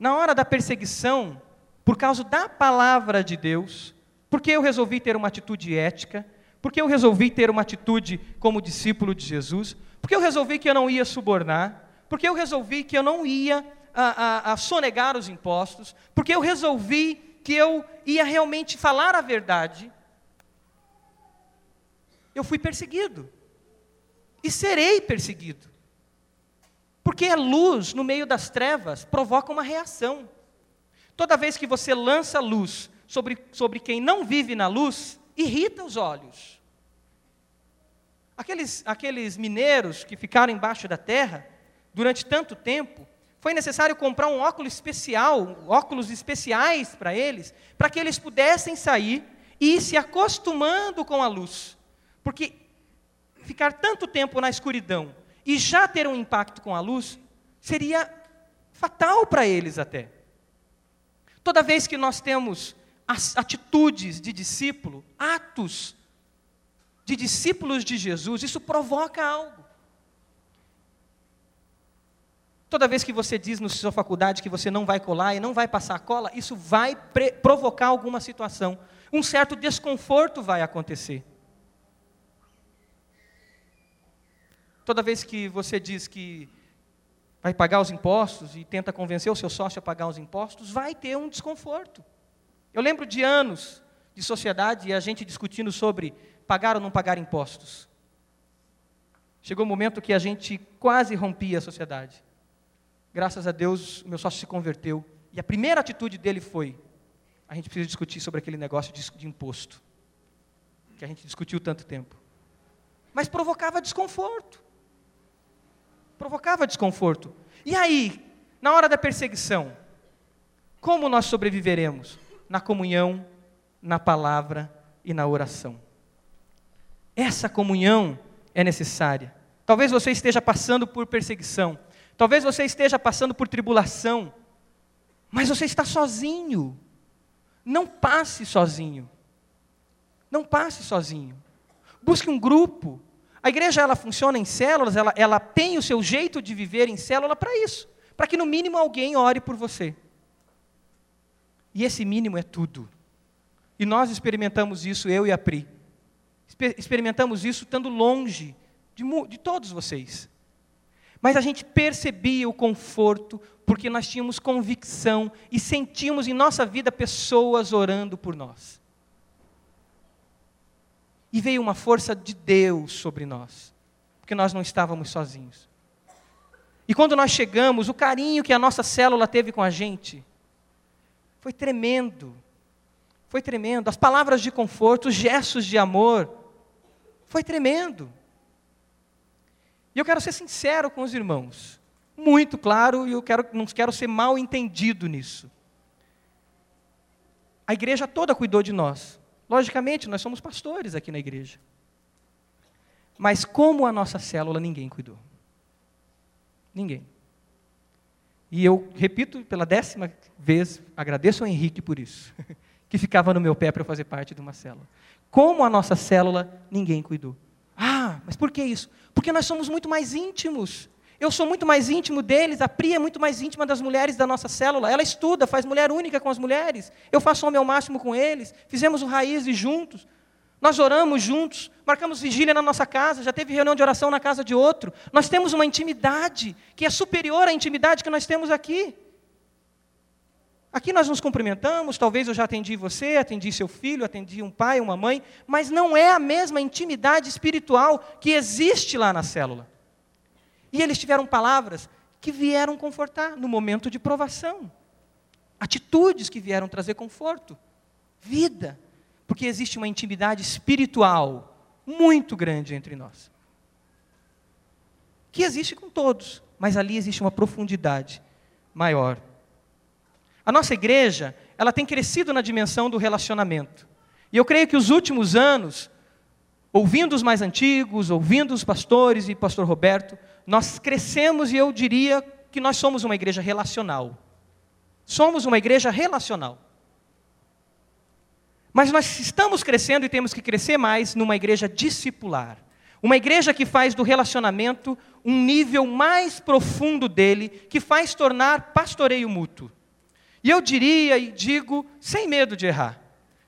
na hora da perseguição, por causa da palavra de Deus, porque eu resolvi ter uma atitude ética, porque eu resolvi ter uma atitude como discípulo de Jesus, porque eu resolvi que eu não ia subornar, porque eu resolvi que eu não ia a, a, a sonegar os impostos, porque eu resolvi que eu ia realmente falar a verdade, eu fui perseguido. E serei perseguido. Porque a luz no meio das trevas provoca uma reação. Toda vez que você lança luz sobre, sobre quem não vive na luz, irrita os olhos. Aqueles, aqueles mineiros que ficaram embaixo da terra durante tanto tempo, foi necessário comprar um óculos especial, óculos especiais para eles, para que eles pudessem sair e ir se acostumando com a luz. Porque ficar tanto tempo na escuridão e já ter um impacto com a luz seria fatal para eles até. Toda vez que nós temos atitudes de discípulo, atos de discípulos de Jesus, isso provoca algo. Toda vez que você diz na sua faculdade que você não vai colar e não vai passar a cola, isso vai provocar alguma situação. Um certo desconforto vai acontecer. Toda vez que você diz que vai pagar os impostos e tenta convencer o seu sócio a pagar os impostos, vai ter um desconforto. Eu lembro de anos de sociedade e a gente discutindo sobre pagar ou não pagar impostos. Chegou o um momento que a gente quase rompia a sociedade. Graças a Deus, meu sócio se converteu. E a primeira atitude dele foi: a gente precisa discutir sobre aquele negócio de, de imposto, que a gente discutiu tanto tempo. Mas provocava desconforto provocava desconforto. E aí, na hora da perseguição, como nós sobreviveremos? Na comunhão, na palavra e na oração. Essa comunhão é necessária. Talvez você esteja passando por perseguição, talvez você esteja passando por tribulação, mas você está sozinho. Não passe sozinho. Não passe sozinho. Busque um grupo, a igreja ela funciona em células, ela, ela tem o seu jeito de viver em célula para isso, para que no mínimo alguém ore por você. E esse mínimo é tudo. E nós experimentamos isso, eu e a Pri. Experimentamos isso estando longe de, de todos vocês. Mas a gente percebia o conforto, porque nós tínhamos convicção e sentíamos em nossa vida pessoas orando por nós e veio uma força de Deus sobre nós, porque nós não estávamos sozinhos. E quando nós chegamos, o carinho que a nossa célula teve com a gente foi tremendo. Foi tremendo. As palavras de conforto, os gestos de amor, foi tremendo. E eu quero ser sincero com os irmãos, muito claro, e eu quero, não quero ser mal entendido nisso. A igreja toda cuidou de nós. Logicamente, nós somos pastores aqui na igreja. Mas como a nossa célula, ninguém cuidou. Ninguém. E eu repito pela décima vez, agradeço ao Henrique por isso, <laughs> que ficava no meu pé para fazer parte de uma célula. Como a nossa célula, ninguém cuidou. Ah, mas por que isso? Porque nós somos muito mais íntimos. Eu sou muito mais íntimo deles, a Pri é muito mais íntima das mulheres da nossa célula. Ela estuda, faz mulher única com as mulheres. Eu faço o meu máximo com eles. Fizemos o Raízes juntos. Nós oramos juntos, marcamos vigília na nossa casa, já teve reunião de oração na casa de outro. Nós temos uma intimidade que é superior à intimidade que nós temos aqui. Aqui nós nos cumprimentamos, talvez eu já atendi você, atendi seu filho, atendi um pai, uma mãe, mas não é a mesma intimidade espiritual que existe lá na célula. E eles tiveram palavras que vieram confortar no momento de provação. Atitudes que vieram trazer conforto, vida, porque existe uma intimidade espiritual muito grande entre nós. Que existe com todos, mas ali existe uma profundidade maior. A nossa igreja, ela tem crescido na dimensão do relacionamento. E eu creio que os últimos anos, ouvindo os mais antigos, ouvindo os pastores e pastor Roberto, nós crescemos e eu diria que nós somos uma igreja relacional. Somos uma igreja relacional. Mas nós estamos crescendo e temos que crescer mais numa igreja discipular. Uma igreja que faz do relacionamento um nível mais profundo dele, que faz tornar pastoreio mútuo. E eu diria e digo, sem medo de errar,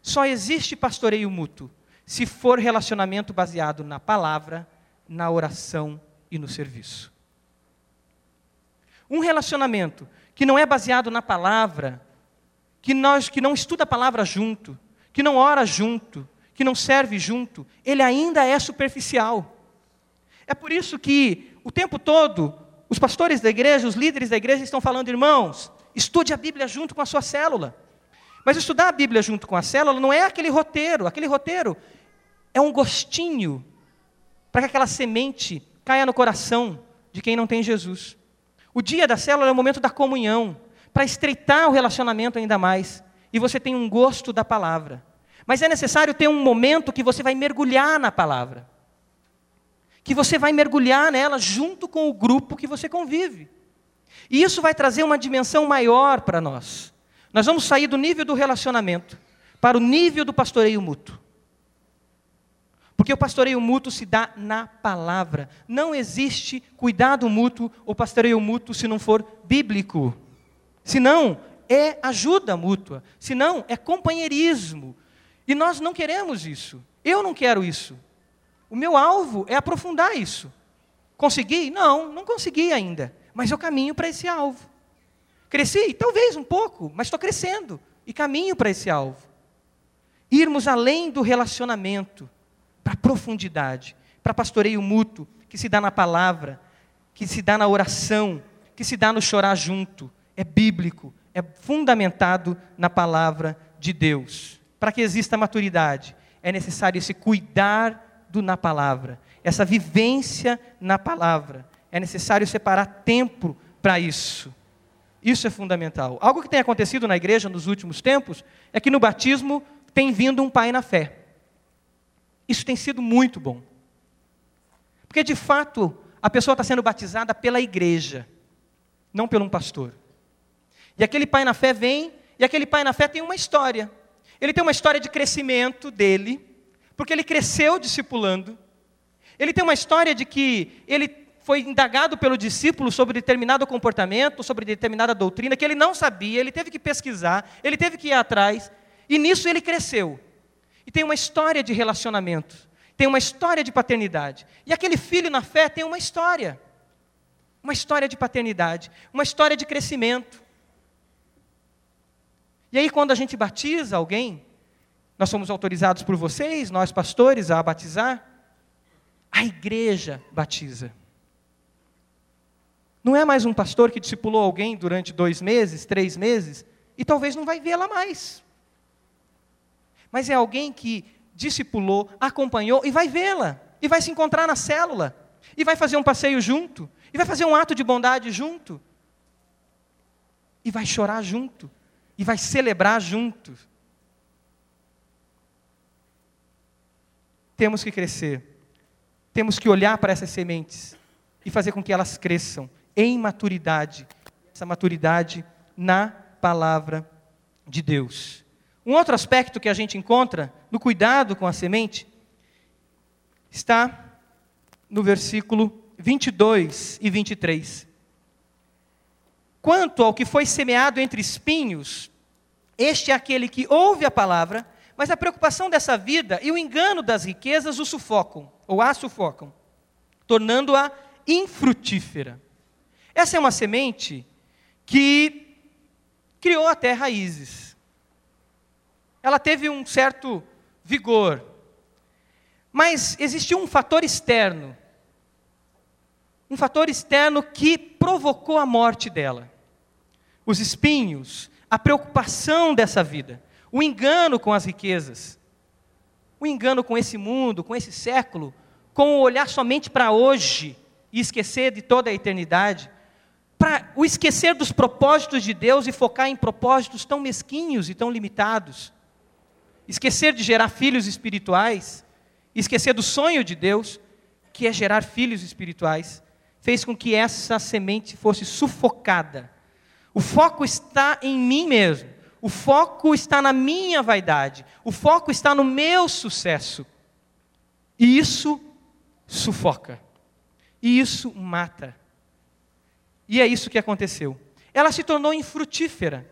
só existe pastoreio mútuo se for relacionamento baseado na palavra, na oração e no serviço. Um relacionamento que não é baseado na palavra, que, nós, que não estuda a palavra junto, que não ora junto, que não serve junto, ele ainda é superficial. É por isso que o tempo todo os pastores da igreja, os líderes da igreja estão falando, irmãos, estude a Bíblia junto com a sua célula. Mas estudar a Bíblia junto com a célula não é aquele roteiro, aquele roteiro é um gostinho para que aquela semente caia no coração de quem não tem Jesus. O dia da célula é o momento da comunhão, para estreitar o relacionamento ainda mais, e você tem um gosto da palavra. Mas é necessário ter um momento que você vai mergulhar na palavra. Que você vai mergulhar nela junto com o grupo que você convive. E isso vai trazer uma dimensão maior para nós. Nós vamos sair do nível do relacionamento para o nível do pastoreio mútuo. Porque o pastoreio mútuo se dá na palavra. Não existe cuidado mútuo ou pastoreio mútuo se não for bíblico. Se não, é ajuda mútua. Se não, é companheirismo. E nós não queremos isso. Eu não quero isso. O meu alvo é aprofundar isso. Consegui? Não, não consegui ainda. Mas eu caminho para esse alvo. Cresci? Talvez um pouco, mas estou crescendo e caminho para esse alvo. Irmos além do relacionamento, para a profundidade, para pastoreio mútuo, que se dá na palavra, que se dá na oração, que se dá no chorar junto. É bíblico, é fundamentado na palavra de Deus. Para que exista maturidade, é necessário esse cuidar do na palavra, essa vivência na palavra. É necessário separar tempo para isso. Isso é fundamental. Algo que tem acontecido na igreja nos últimos tempos é que no batismo tem vindo um pai na fé. Isso tem sido muito bom. Porque de fato, a pessoa está sendo batizada pela igreja, não por um pastor. E aquele pai na fé vem, e aquele pai na fé tem uma história. Ele tem uma história de crescimento dele, porque ele cresceu discipulando. Ele tem uma história de que ele foi indagado pelo discípulo sobre determinado comportamento, sobre determinada doutrina, que ele não sabia, ele teve que pesquisar, ele teve que ir atrás, e nisso ele cresceu. E tem uma história de relacionamento, tem uma história de paternidade. E aquele filho na fé tem uma história, uma história de paternidade, uma história de crescimento. E aí, quando a gente batiza alguém, nós somos autorizados por vocês, nós pastores, a batizar, a igreja batiza. Não é mais um pastor que discipulou alguém durante dois meses, três meses, e talvez não vai vê-la mais. Mas é alguém que discipulou, acompanhou e vai vê-la, e vai se encontrar na célula, e vai fazer um passeio junto, e vai fazer um ato de bondade junto, e vai chorar junto e vai celebrar juntos. Temos que crescer. Temos que olhar para essas sementes e fazer com que elas cresçam em maturidade. Essa maturidade na palavra de Deus. Um outro aspecto que a gente encontra no cuidado com a semente está no versículo 22 e 23. Quanto ao que foi semeado entre espinhos, este é aquele que ouve a palavra, mas a preocupação dessa vida e o engano das riquezas o sufocam, ou a sufocam, tornando-a infrutífera. Essa é uma semente que criou até raízes. Ela teve um certo vigor. Mas existiu um fator externo. Um fator externo que provocou a morte dela os espinhos, a preocupação dessa vida, o engano com as riquezas, o engano com esse mundo, com esse século, com o olhar somente para hoje e esquecer de toda a eternidade, para o esquecer dos propósitos de Deus e focar em propósitos tão mesquinhos e tão limitados, esquecer de gerar filhos espirituais, esquecer do sonho de Deus, que é gerar filhos espirituais, fez com que essa semente fosse sufocada o foco está em mim mesmo. O foco está na minha vaidade. O foco está no meu sucesso. E isso sufoca. E isso mata. E é isso que aconteceu. Ela se tornou infrutífera.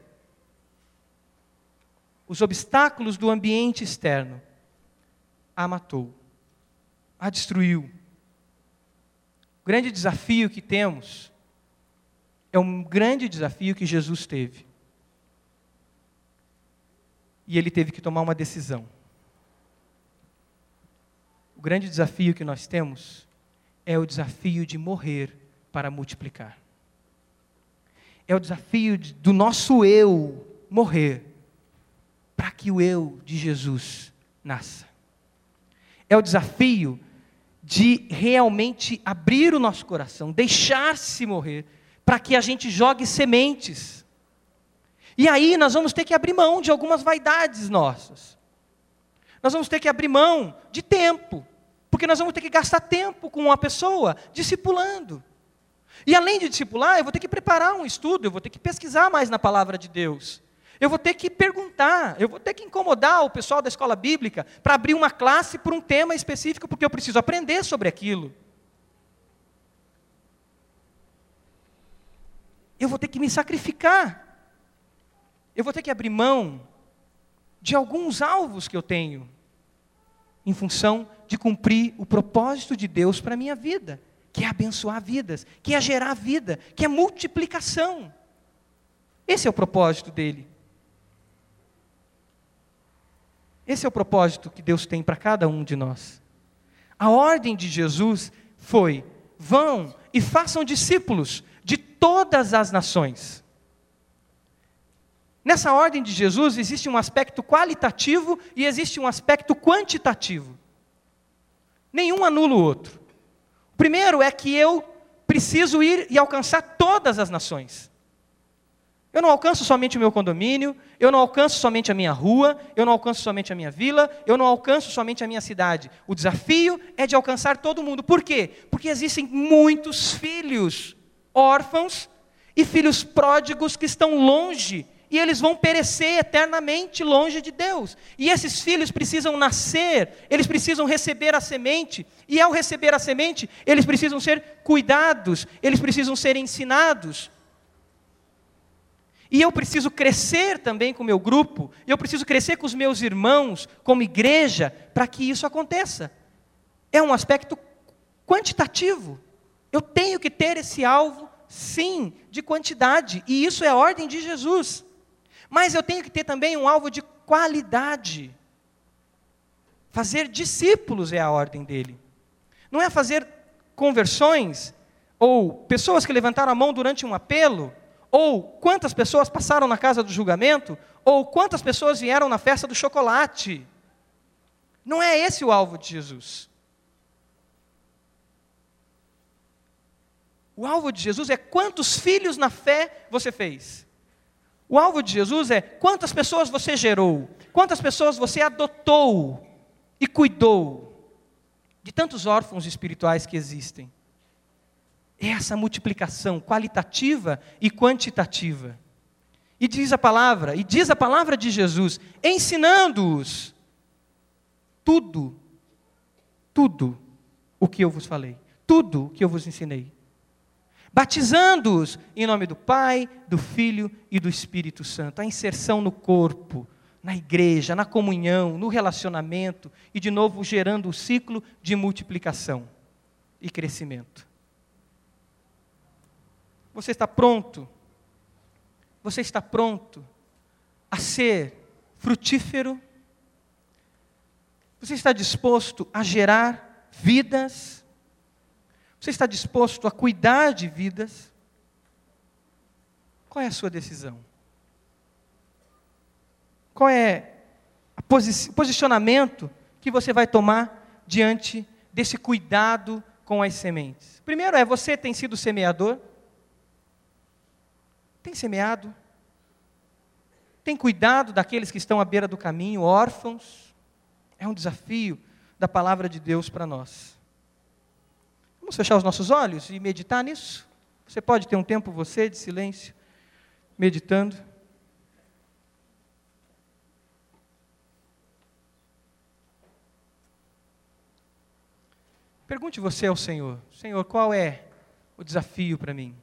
os obstáculos do ambiente externo, a matou, a destruiu. O grande desafio que temos é um grande desafio que Jesus teve. E ele teve que tomar uma decisão. O grande desafio que nós temos é o desafio de morrer para multiplicar. É o desafio de, do nosso eu morrer para que o eu de Jesus nasça. É o desafio de realmente abrir o nosso coração, deixar-se morrer, para que a gente jogue sementes. E aí nós vamos ter que abrir mão de algumas vaidades nossas. Nós vamos ter que abrir mão de tempo, porque nós vamos ter que gastar tempo com uma pessoa discipulando. E além de discipular, eu vou ter que preparar um estudo, eu vou ter que pesquisar mais na palavra de Deus. Eu vou ter que perguntar, eu vou ter que incomodar o pessoal da escola bíblica para abrir uma classe por um tema específico, porque eu preciso aprender sobre aquilo. Eu vou ter que me sacrificar. Eu vou ter que abrir mão de alguns alvos que eu tenho, em função de cumprir o propósito de Deus para a minha vida, que é abençoar vidas, que é gerar vida, que é multiplicação. Esse é o propósito dele. Esse é o propósito que Deus tem para cada um de nós. A ordem de Jesus foi: vão e façam discípulos todas as nações. Nessa ordem de Jesus existe um aspecto qualitativo e existe um aspecto quantitativo. Nenhum anula o outro. O primeiro é que eu preciso ir e alcançar todas as nações. Eu não alcanço somente o meu condomínio, eu não alcanço somente a minha rua, eu não alcanço somente a minha vila, eu não alcanço somente a minha cidade. O desafio é de alcançar todo mundo. Por quê? Porque existem muitos filhos órfãos e filhos pródigos que estão longe e eles vão perecer eternamente longe de Deus. E esses filhos precisam nascer, eles precisam receber a semente, e ao receber a semente, eles precisam ser cuidados, eles precisam ser ensinados. E eu preciso crescer também com o meu grupo, eu preciso crescer com os meus irmãos, como igreja, para que isso aconteça. É um aspecto quantitativo. Eu tenho que ter esse alvo, sim, de quantidade, e isso é a ordem de Jesus. Mas eu tenho que ter também um alvo de qualidade. Fazer discípulos é a ordem dele. Não é fazer conversões ou pessoas que levantaram a mão durante um apelo ou quantas pessoas passaram na casa do julgamento, ou quantas pessoas vieram na festa do chocolate. Não é esse o alvo de Jesus. O alvo de Jesus é quantos filhos na fé você fez. O alvo de Jesus é quantas pessoas você gerou, quantas pessoas você adotou e cuidou de tantos órfãos espirituais que existem essa multiplicação qualitativa e quantitativa. E diz a palavra, e diz a palavra de Jesus, ensinando-os tudo, tudo o que eu vos falei, tudo o que eu vos ensinei. Batizando-os em nome do Pai, do Filho e do Espírito Santo. A inserção no corpo, na igreja, na comunhão, no relacionamento e, de novo, gerando o ciclo de multiplicação e crescimento. Você está pronto? Você está pronto a ser frutífero? Você está disposto a gerar vidas? Você está disposto a cuidar de vidas? Qual é a sua decisão? Qual é o posi posicionamento que você vai tomar diante desse cuidado com as sementes? Primeiro é você tem sido semeador? Tem semeado? Tem cuidado daqueles que estão à beira do caminho, órfãos? É um desafio da palavra de Deus para nós. Vamos fechar os nossos olhos e meditar nisso? Você pode ter um tempo, você, de silêncio, meditando. Pergunte você ao Senhor: Senhor, qual é o desafio para mim?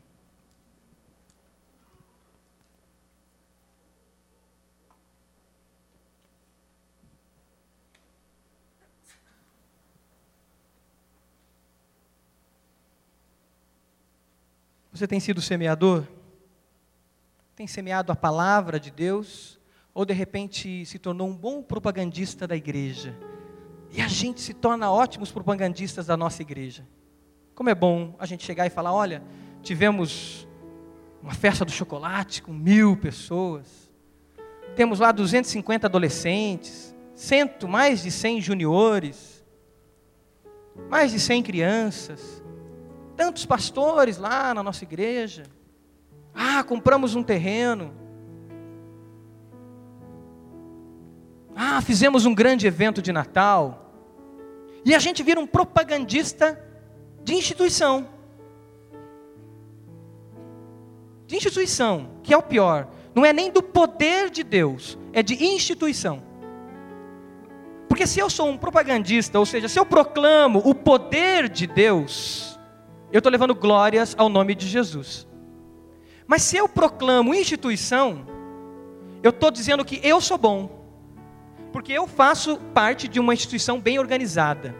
Você tem sido semeador? Tem semeado a palavra de Deus? Ou de repente se tornou um bom propagandista da igreja? E a gente se torna ótimos propagandistas da nossa igreja. Como é bom a gente chegar e falar: olha, tivemos uma festa do chocolate com mil pessoas, temos lá 250 adolescentes, cento, mais de 100 juniores, mais de 100 crianças, tantos pastores lá na nossa igreja. Ah, compramos um terreno. Ah, fizemos um grande evento de Natal. E a gente vira um propagandista de instituição. De instituição, que é o pior. Não é nem do poder de Deus, é de instituição. Porque se eu sou um propagandista, ou seja, se eu proclamo o poder de Deus, eu estou levando glórias ao nome de Jesus. Mas se eu proclamo instituição, eu estou dizendo que eu sou bom, porque eu faço parte de uma instituição bem organizada,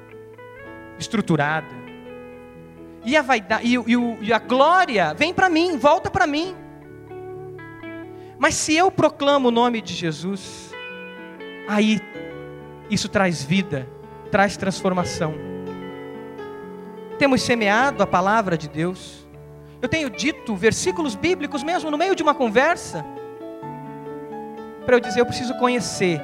estruturada. E a, vaidade, e, e, e a glória vem para mim, volta para mim. Mas se eu proclamo o nome de Jesus, aí isso traz vida, traz transformação. Temos semeado a palavra de Deus. Eu tenho dito versículos bíblicos mesmo no meio de uma conversa, para eu dizer, eu preciso conhecer,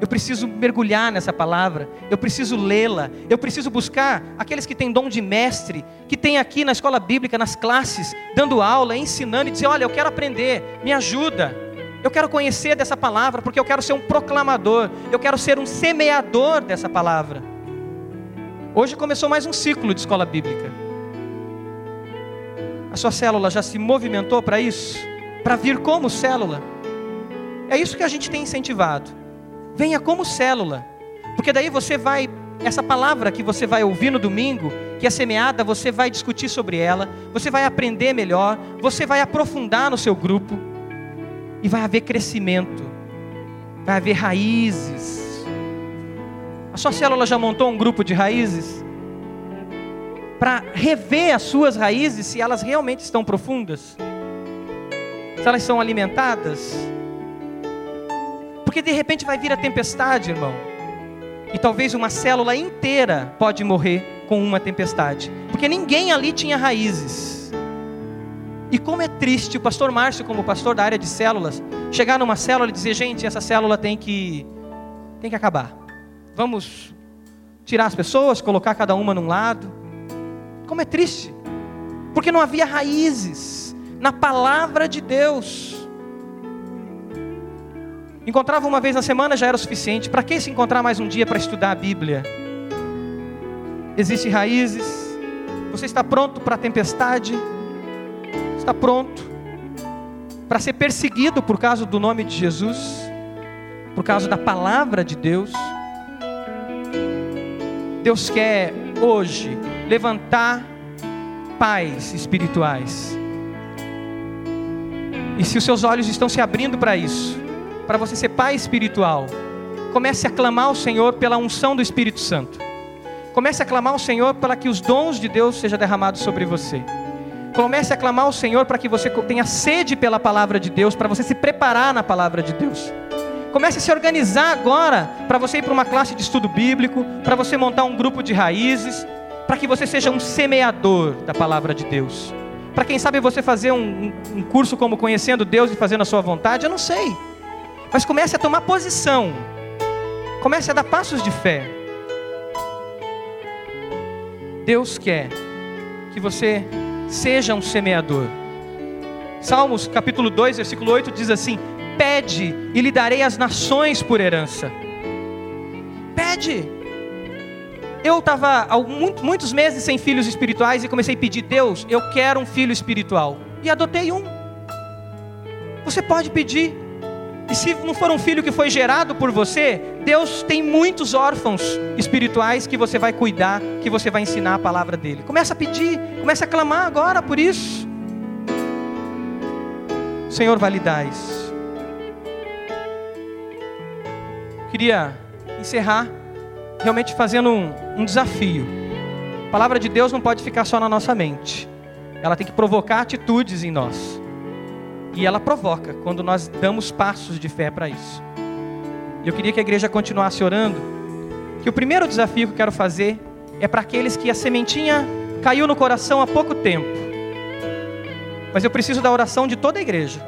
eu preciso mergulhar nessa palavra, eu preciso lê-la, eu preciso buscar aqueles que têm dom de mestre, que tem aqui na escola bíblica, nas classes, dando aula, ensinando e dizer: olha, eu quero aprender, me ajuda. Eu quero conhecer dessa palavra, porque eu quero ser um proclamador, eu quero ser um semeador dessa palavra. Hoje começou mais um ciclo de escola bíblica. A sua célula já se movimentou para isso? Para vir como célula? É isso que a gente tem incentivado. Venha como célula, porque daí você vai, essa palavra que você vai ouvir no domingo, que é semeada, você vai discutir sobre ela, você vai aprender melhor, você vai aprofundar no seu grupo e vai haver crescimento, vai haver raízes. A sua célula já montou um grupo de raízes? Para rever as suas raízes, se elas realmente estão profundas, se elas são alimentadas. Porque de repente vai vir a tempestade, irmão. E talvez uma célula inteira pode morrer com uma tempestade. Porque ninguém ali tinha raízes. E como é triste o pastor Márcio, como pastor da área de células, chegar numa célula e dizer: gente, essa célula tem que, tem que acabar. Vamos tirar as pessoas, colocar cada uma num lado. Como é triste, porque não havia raízes na palavra de Deus. Encontrava uma vez na semana já era o suficiente. Para que se encontrar mais um dia para estudar a Bíblia? Existem raízes. Você está pronto para a tempestade? está pronto para ser perseguido por causa do nome de Jesus, por causa da palavra de Deus. Deus quer hoje levantar pais espirituais. E se os seus olhos estão se abrindo para isso, para você ser pai espiritual, comece a clamar ao Senhor pela unção do Espírito Santo. Comece a clamar ao Senhor para que os dons de Deus sejam derramados sobre você. Comece a clamar ao Senhor para que você tenha sede pela palavra de Deus, para você se preparar na palavra de Deus. Comece a se organizar agora para você ir para uma classe de estudo bíblico, para você montar um grupo de raízes, para que você seja um semeador da palavra de Deus. Para quem sabe você fazer um, um, curso como Conhecendo Deus e Fazendo a Sua Vontade, eu não sei. Mas comece a tomar posição. Comece a dar passos de fé. Deus quer que você seja um semeador. Salmos capítulo 2, versículo 8 diz assim: Pede e lhe darei as nações por herança. Pede. Eu estava muitos meses sem filhos espirituais e comecei a pedir, Deus, eu quero um filho espiritual. E adotei um. Você pode pedir. E se não for um filho que foi gerado por você, Deus tem muitos órfãos espirituais que você vai cuidar, que você vai ensinar a palavra dele. Começa a pedir, começa a clamar agora por isso. Senhor, validais. Queria encerrar realmente fazendo um, um desafio. A palavra de Deus não pode ficar só na nossa mente. ela tem que provocar atitudes em nós. E ela provoca quando nós damos passos de fé para isso. Eu queria que a igreja continuasse orando, que o primeiro desafio que eu quero fazer é para aqueles que a sementinha caiu no coração há pouco tempo. Mas eu preciso da oração de toda a igreja.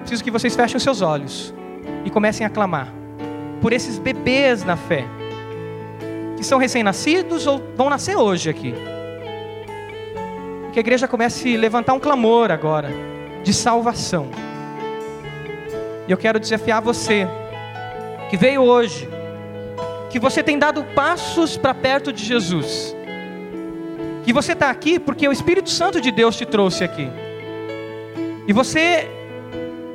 Preciso que vocês fechem os seus olhos e comecem a clamar por esses bebês na fé, que são recém-nascidos ou vão nascer hoje aqui. Que a igreja comece a levantar um clamor agora de salvação. E eu quero desafiar você que veio hoje, que você tem dado passos para perto de Jesus, que você está aqui porque o Espírito Santo de Deus te trouxe aqui, e você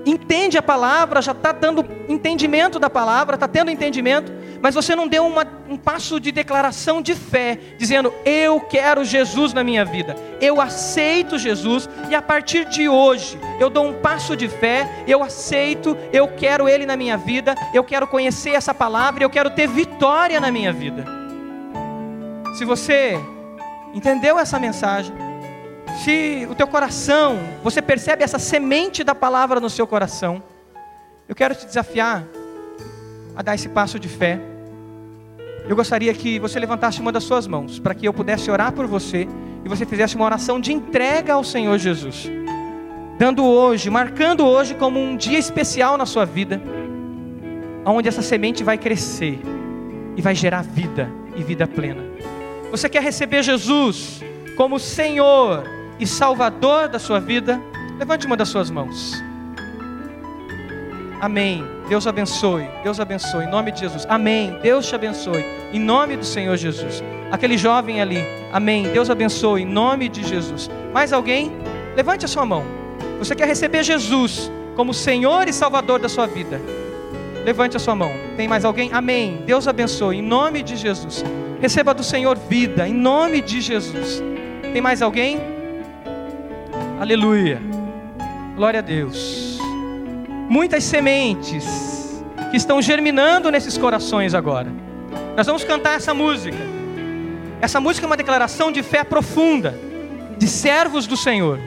entende a palavra, já está dando entendimento da palavra, está tendo entendimento, mas você não deu uma, um passo de declaração de fé, dizendo: Eu quero Jesus na minha vida, eu aceito Jesus, e a partir de hoje eu dou um passo de fé, eu aceito, eu quero Ele na minha vida, eu quero conhecer essa palavra, eu quero ter vitória na minha vida. Se você entendeu essa mensagem, se o teu coração, você percebe essa semente da palavra no seu coração, eu quero te desafiar a dar esse passo de fé. Eu gostaria que você levantasse uma das suas mãos, para que eu pudesse orar por você e você fizesse uma oração de entrega ao Senhor Jesus, dando hoje, marcando hoje como um dia especial na sua vida, onde essa semente vai crescer e vai gerar vida e vida plena. Você quer receber Jesus como Senhor e Salvador da sua vida, levante uma das suas mãos. Amém. Deus abençoe. Deus abençoe. Em nome de Jesus. Amém. Deus te abençoe. Em nome do Senhor Jesus. Aquele jovem ali. Amém. Deus abençoe. Em nome de Jesus. Mais alguém? Levante a sua mão. Você quer receber Jesus como Senhor e Salvador da sua vida? Levante a sua mão. Tem mais alguém? Amém. Deus abençoe. Em nome de Jesus. Receba do Senhor vida. Em nome de Jesus. Tem mais alguém? Aleluia. Glória a Deus. Muitas sementes que estão germinando nesses corações agora. Nós vamos cantar essa música. Essa música é uma declaração de fé profunda, de servos do Senhor.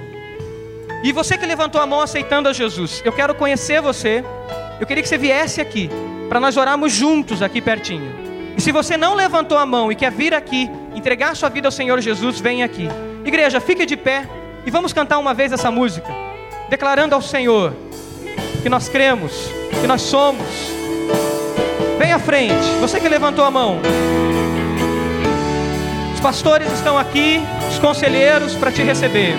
E você que levantou a mão aceitando a Jesus, eu quero conhecer você. Eu queria que você viesse aqui, para nós orarmos juntos aqui pertinho. E se você não levantou a mão e quer vir aqui, entregar sua vida ao Senhor Jesus, vem aqui. Igreja, fique de pé. E vamos cantar uma vez essa música, declarando ao Senhor que nós cremos, que nós somos. Vem à frente, você que levantou a mão. Os pastores estão aqui, os conselheiros para te receber.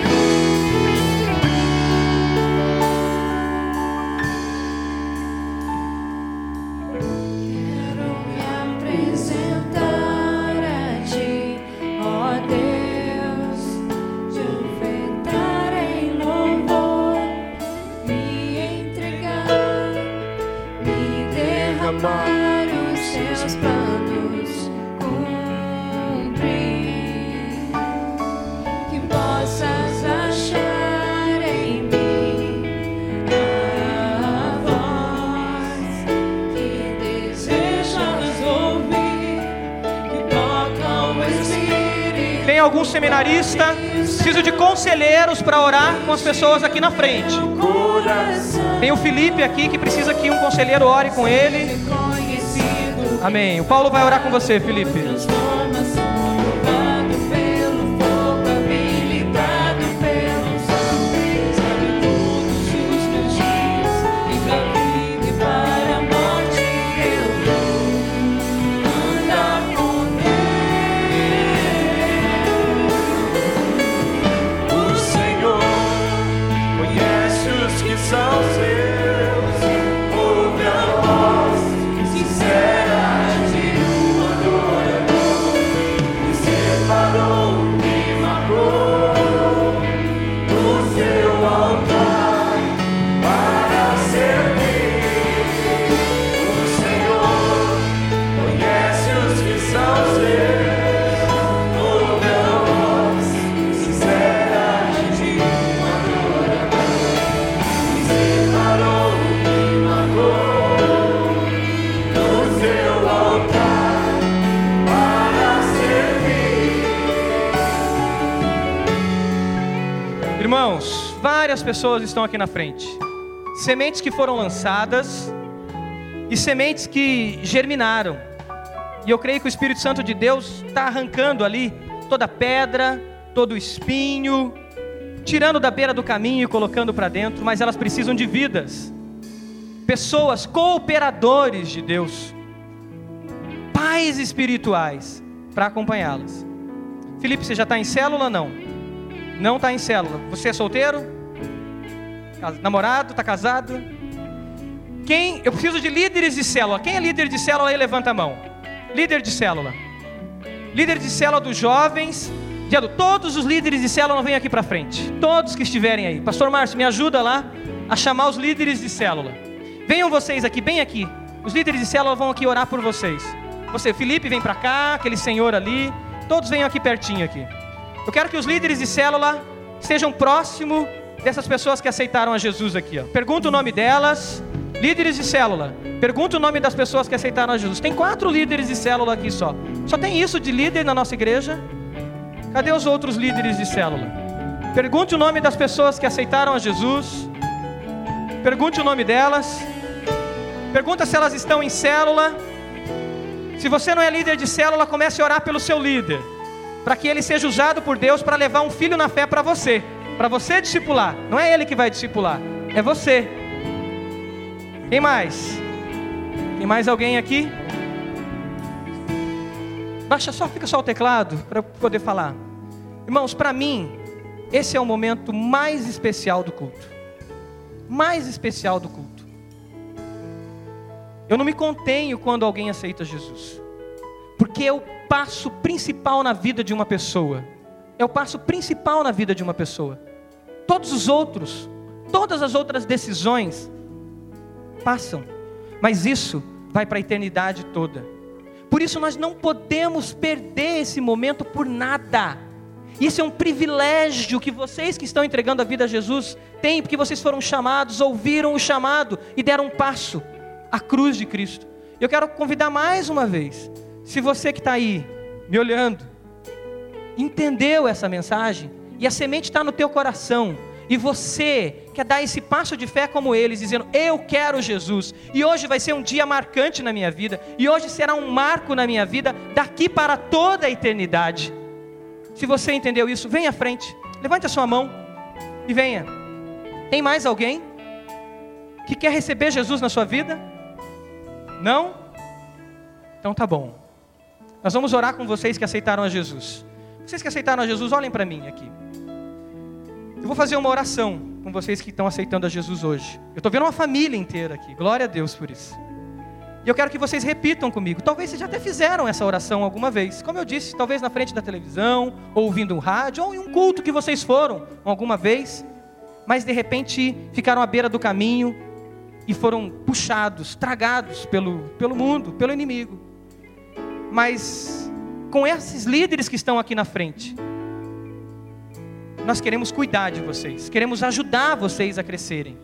Seminarista, preciso de conselheiros para orar com as pessoas aqui na frente. Tem o Felipe aqui que precisa que um conselheiro ore com ele. Amém. O Paulo vai orar com você, Felipe. Pessoas estão aqui na frente. Sementes que foram lançadas e sementes que germinaram. E eu creio que o Espírito Santo de Deus está arrancando ali toda pedra, todo espinho, tirando da beira do caminho e colocando para dentro, mas elas precisam de vidas. Pessoas cooperadores de Deus, pais espirituais para acompanhá-las. Felipe, você já está em célula não? Não está em célula. Você é solteiro? Namorado? Está casado? Quem? Eu preciso de líderes de célula. Quem é líder de célula aí? Levanta a mão. Líder de célula. Líder de célula dos jovens. Diado, todos os líderes de célula vêm aqui para frente. Todos que estiverem aí. Pastor Márcio, me ajuda lá a chamar os líderes de célula. Venham vocês aqui, bem aqui. Os líderes de célula vão aqui orar por vocês. Você, Felipe, vem para cá, aquele senhor ali. Todos venham aqui pertinho aqui. Eu quero que os líderes de célula estejam próximo dessas pessoas que aceitaram a Jesus aqui. Ó. Pergunta o nome delas. Líderes de célula. Pergunta o nome das pessoas que aceitaram a Jesus. Tem quatro líderes de célula aqui só. Só tem isso de líder na nossa igreja. Cadê os outros líderes de célula? Pergunte o nome das pessoas que aceitaram a Jesus. Pergunte o nome delas. Pergunta se elas estão em célula. Se você não é líder de célula, comece a orar pelo seu líder, para que ele seja usado por Deus para levar um filho na fé para você, para você discipular. Não é ele que vai discipular, é você. Quem mais? Tem mais alguém aqui? Baixa só, fica só o teclado para poder falar. Irmãos, para mim, esse é o momento mais especial do culto. Mais especial do culto. Eu não me contenho quando alguém aceita Jesus, porque é o passo principal na vida de uma pessoa. É o passo principal na vida de uma pessoa. Todos os outros, todas as outras decisões passam, mas isso vai para a eternidade toda. Por isso nós não podemos perder esse momento por nada. Isso é um privilégio que vocês que estão entregando a vida a Jesus têm, porque vocês foram chamados, ouviram o chamado e deram um passo a cruz de Cristo. Eu quero convidar mais uma vez, se você que está aí me olhando, entendeu essa mensagem e a semente está no teu coração, e você quer dar esse passo de fé como eles, dizendo: Eu quero Jesus, e hoje vai ser um dia marcante na minha vida, e hoje será um marco na minha vida, daqui para toda a eternidade. Se você entendeu isso, venha à frente, levante a sua mão e venha. Tem mais alguém que quer receber Jesus na sua vida? Não? Então tá bom. Nós vamos orar com vocês que aceitaram a Jesus. Vocês que aceitaram a Jesus, olhem para mim aqui. Eu vou fazer uma oração com vocês que estão aceitando a Jesus hoje. Eu estou vendo uma família inteira aqui. Glória a Deus por isso. E eu quero que vocês repitam comigo. Talvez vocês já até fizeram essa oração alguma vez. Como eu disse, talvez na frente da televisão, ou ouvindo um rádio, ou em um culto que vocês foram alguma vez. Mas de repente ficaram à beira do caminho e foram puxados, tragados pelo, pelo mundo, pelo inimigo. Mas com esses líderes que estão aqui na frente, nós queremos cuidar de vocês, queremos ajudar vocês a crescerem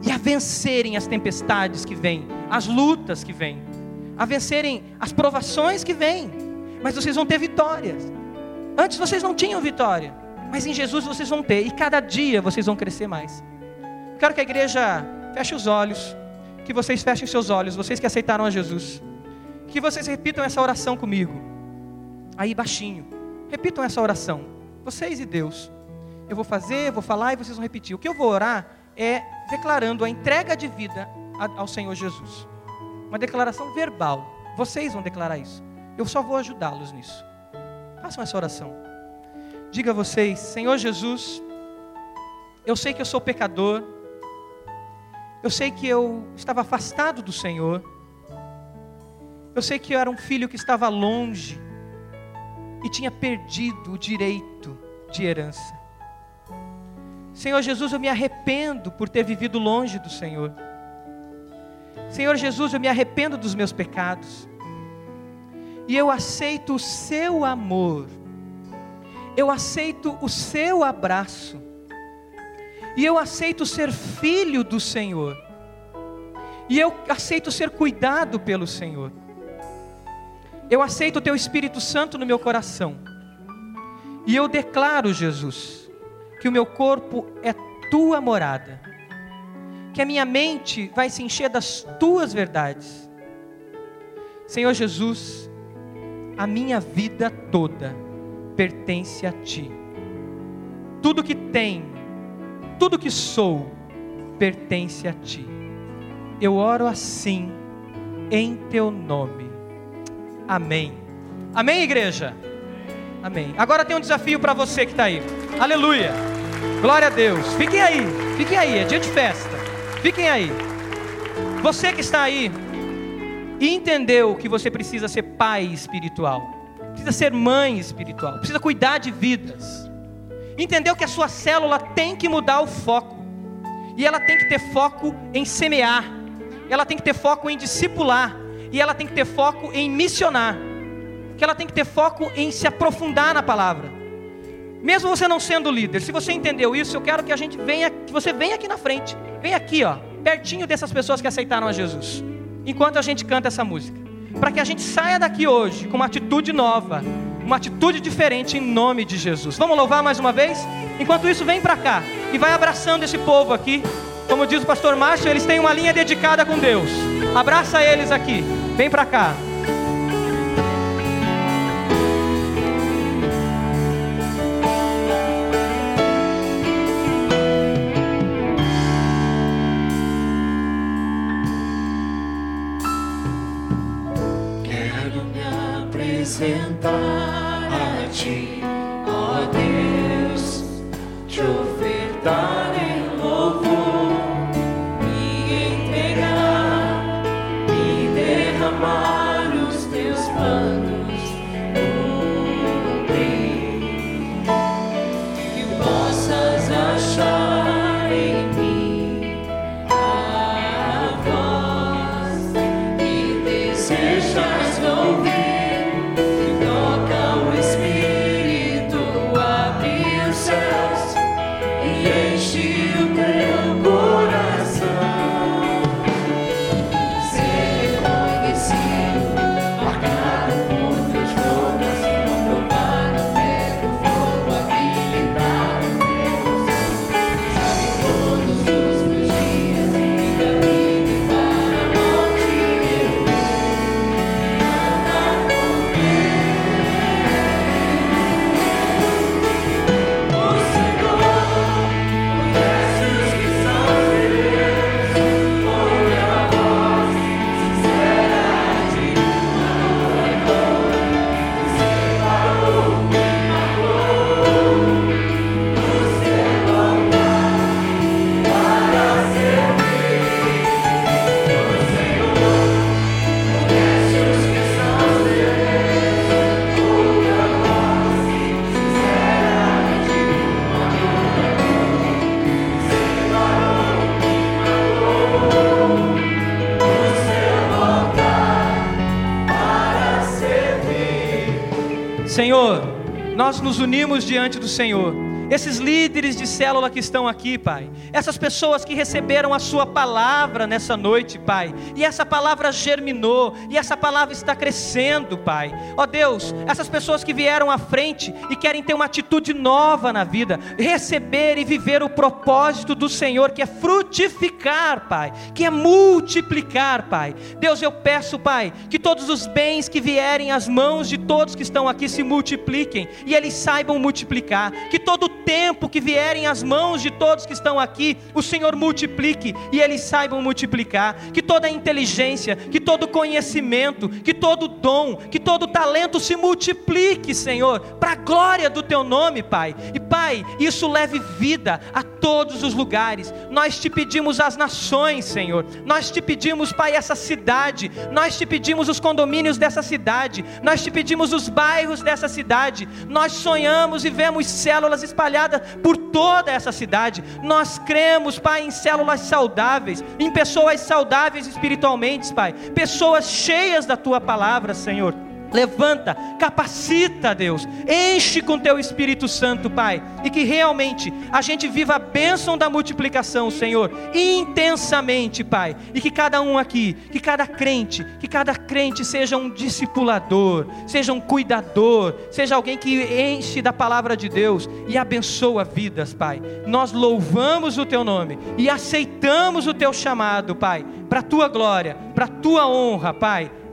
e a vencerem as tempestades que vêm, as lutas que vêm, a vencerem as provações que vêm. Mas vocês vão ter vitórias. Antes vocês não tinham vitória, mas em Jesus vocês vão ter, e cada dia vocês vão crescer mais. Quero que a igreja Feche os olhos. Que vocês fechem seus olhos, vocês que aceitaram a Jesus. Que vocês repitam essa oração comigo. Aí baixinho. Repitam essa oração. Vocês e Deus. Eu vou fazer, vou falar e vocês vão repetir. O que eu vou orar é declarando a entrega de vida ao Senhor Jesus. Uma declaração verbal. Vocês vão declarar isso. Eu só vou ajudá-los nisso. Façam essa oração. Diga a vocês, Senhor Jesus, eu sei que eu sou pecador, eu sei que eu estava afastado do Senhor. Eu sei que eu era um filho que estava longe e tinha perdido o direito de herança. Senhor Jesus, eu me arrependo por ter vivido longe do Senhor. Senhor Jesus, eu me arrependo dos meus pecados. E eu aceito o seu amor. Eu aceito o seu abraço e eu aceito ser filho do Senhor, e eu aceito ser cuidado pelo Senhor, eu aceito o Teu Espírito Santo no meu coração, e eu declaro, Jesus, que o meu corpo é tua morada. Que a minha mente vai se encher das tuas verdades. Senhor Jesus, a minha vida toda pertence a ti. Tudo que tenho, tudo que sou, pertence a ti. Eu oro assim, em teu nome. Amém. Amém, igreja? Amém. Agora tem um desafio para você que está aí. Aleluia. Glória a Deus. Fiquem aí, fiquem aí, é dia de festa. Fiquem aí. Você que está aí e entendeu que você precisa ser pai espiritual, precisa ser mãe espiritual, precisa cuidar de vidas. Entendeu que a sua célula tem que mudar o foco. E ela tem que ter foco em semear. Ela tem que ter foco em discipular. E ela tem que ter foco em missionar. Que ela tem que ter foco em se aprofundar na palavra. Mesmo você não sendo líder, se você entendeu isso, eu quero que a gente venha, que você venha aqui na frente. Vem aqui, ó, pertinho dessas pessoas que aceitaram a Jesus. Enquanto a gente canta essa música. Para que a gente saia daqui hoje com uma atitude nova, uma atitude diferente em nome de Jesus. Vamos louvar mais uma vez? Enquanto isso, vem para cá e vai abraçando esse povo aqui. Como diz o pastor Márcio, eles têm uma linha dedicada com Deus. Abraça eles aqui. Vem para cá. Me nos unimos diante do Senhor. Esses líderes de célula que estão aqui, Pai. Essas pessoas que receberam a Sua palavra nessa noite, Pai. E essa palavra germinou. E essa palavra está crescendo, Pai. Ó Deus, essas pessoas que vieram à frente e querem ter uma atitude nova na vida. Receber e viver o propósito do Senhor, que é frutificar, Pai. Que é multiplicar, Pai. Deus, eu peço, Pai, que todos os bens que vierem às mãos de todos que estão aqui se multipliquem. E eles saibam multiplicar. Que todo tempo que vierem às mãos de todos que estão aqui, o Senhor multiplique e eles saibam multiplicar. Que toda inteligência, que todo conhecimento, que todo dom, que todo talento se multiplique, Senhor, para a glória do Teu nome, Pai. E Pai, isso leve vida a todos os lugares. Nós te pedimos as nações, Senhor. Nós te pedimos, Pai, essa cidade. Nós te pedimos os condomínios dessa cidade. Nós te pedimos os bairros dessa cidade. Nós sonhamos e vemos células espalhadas por toda essa cidade. Nós cremos, Pai, em células saudáveis, em pessoas saudáveis espiritualmente, Pai. Pessoas cheias da tua palavra, Senhor. Levanta, capacita, Deus, enche com teu Espírito Santo, Pai, e que realmente a gente viva a bênção da multiplicação, Senhor, intensamente, Pai, e que cada um aqui, que cada crente, que cada crente seja um discipulador, seja um cuidador, seja alguém que enche da palavra de Deus e abençoa vidas, Pai. Nós louvamos o teu nome e aceitamos o teu chamado, Pai, para tua glória, para tua honra, Pai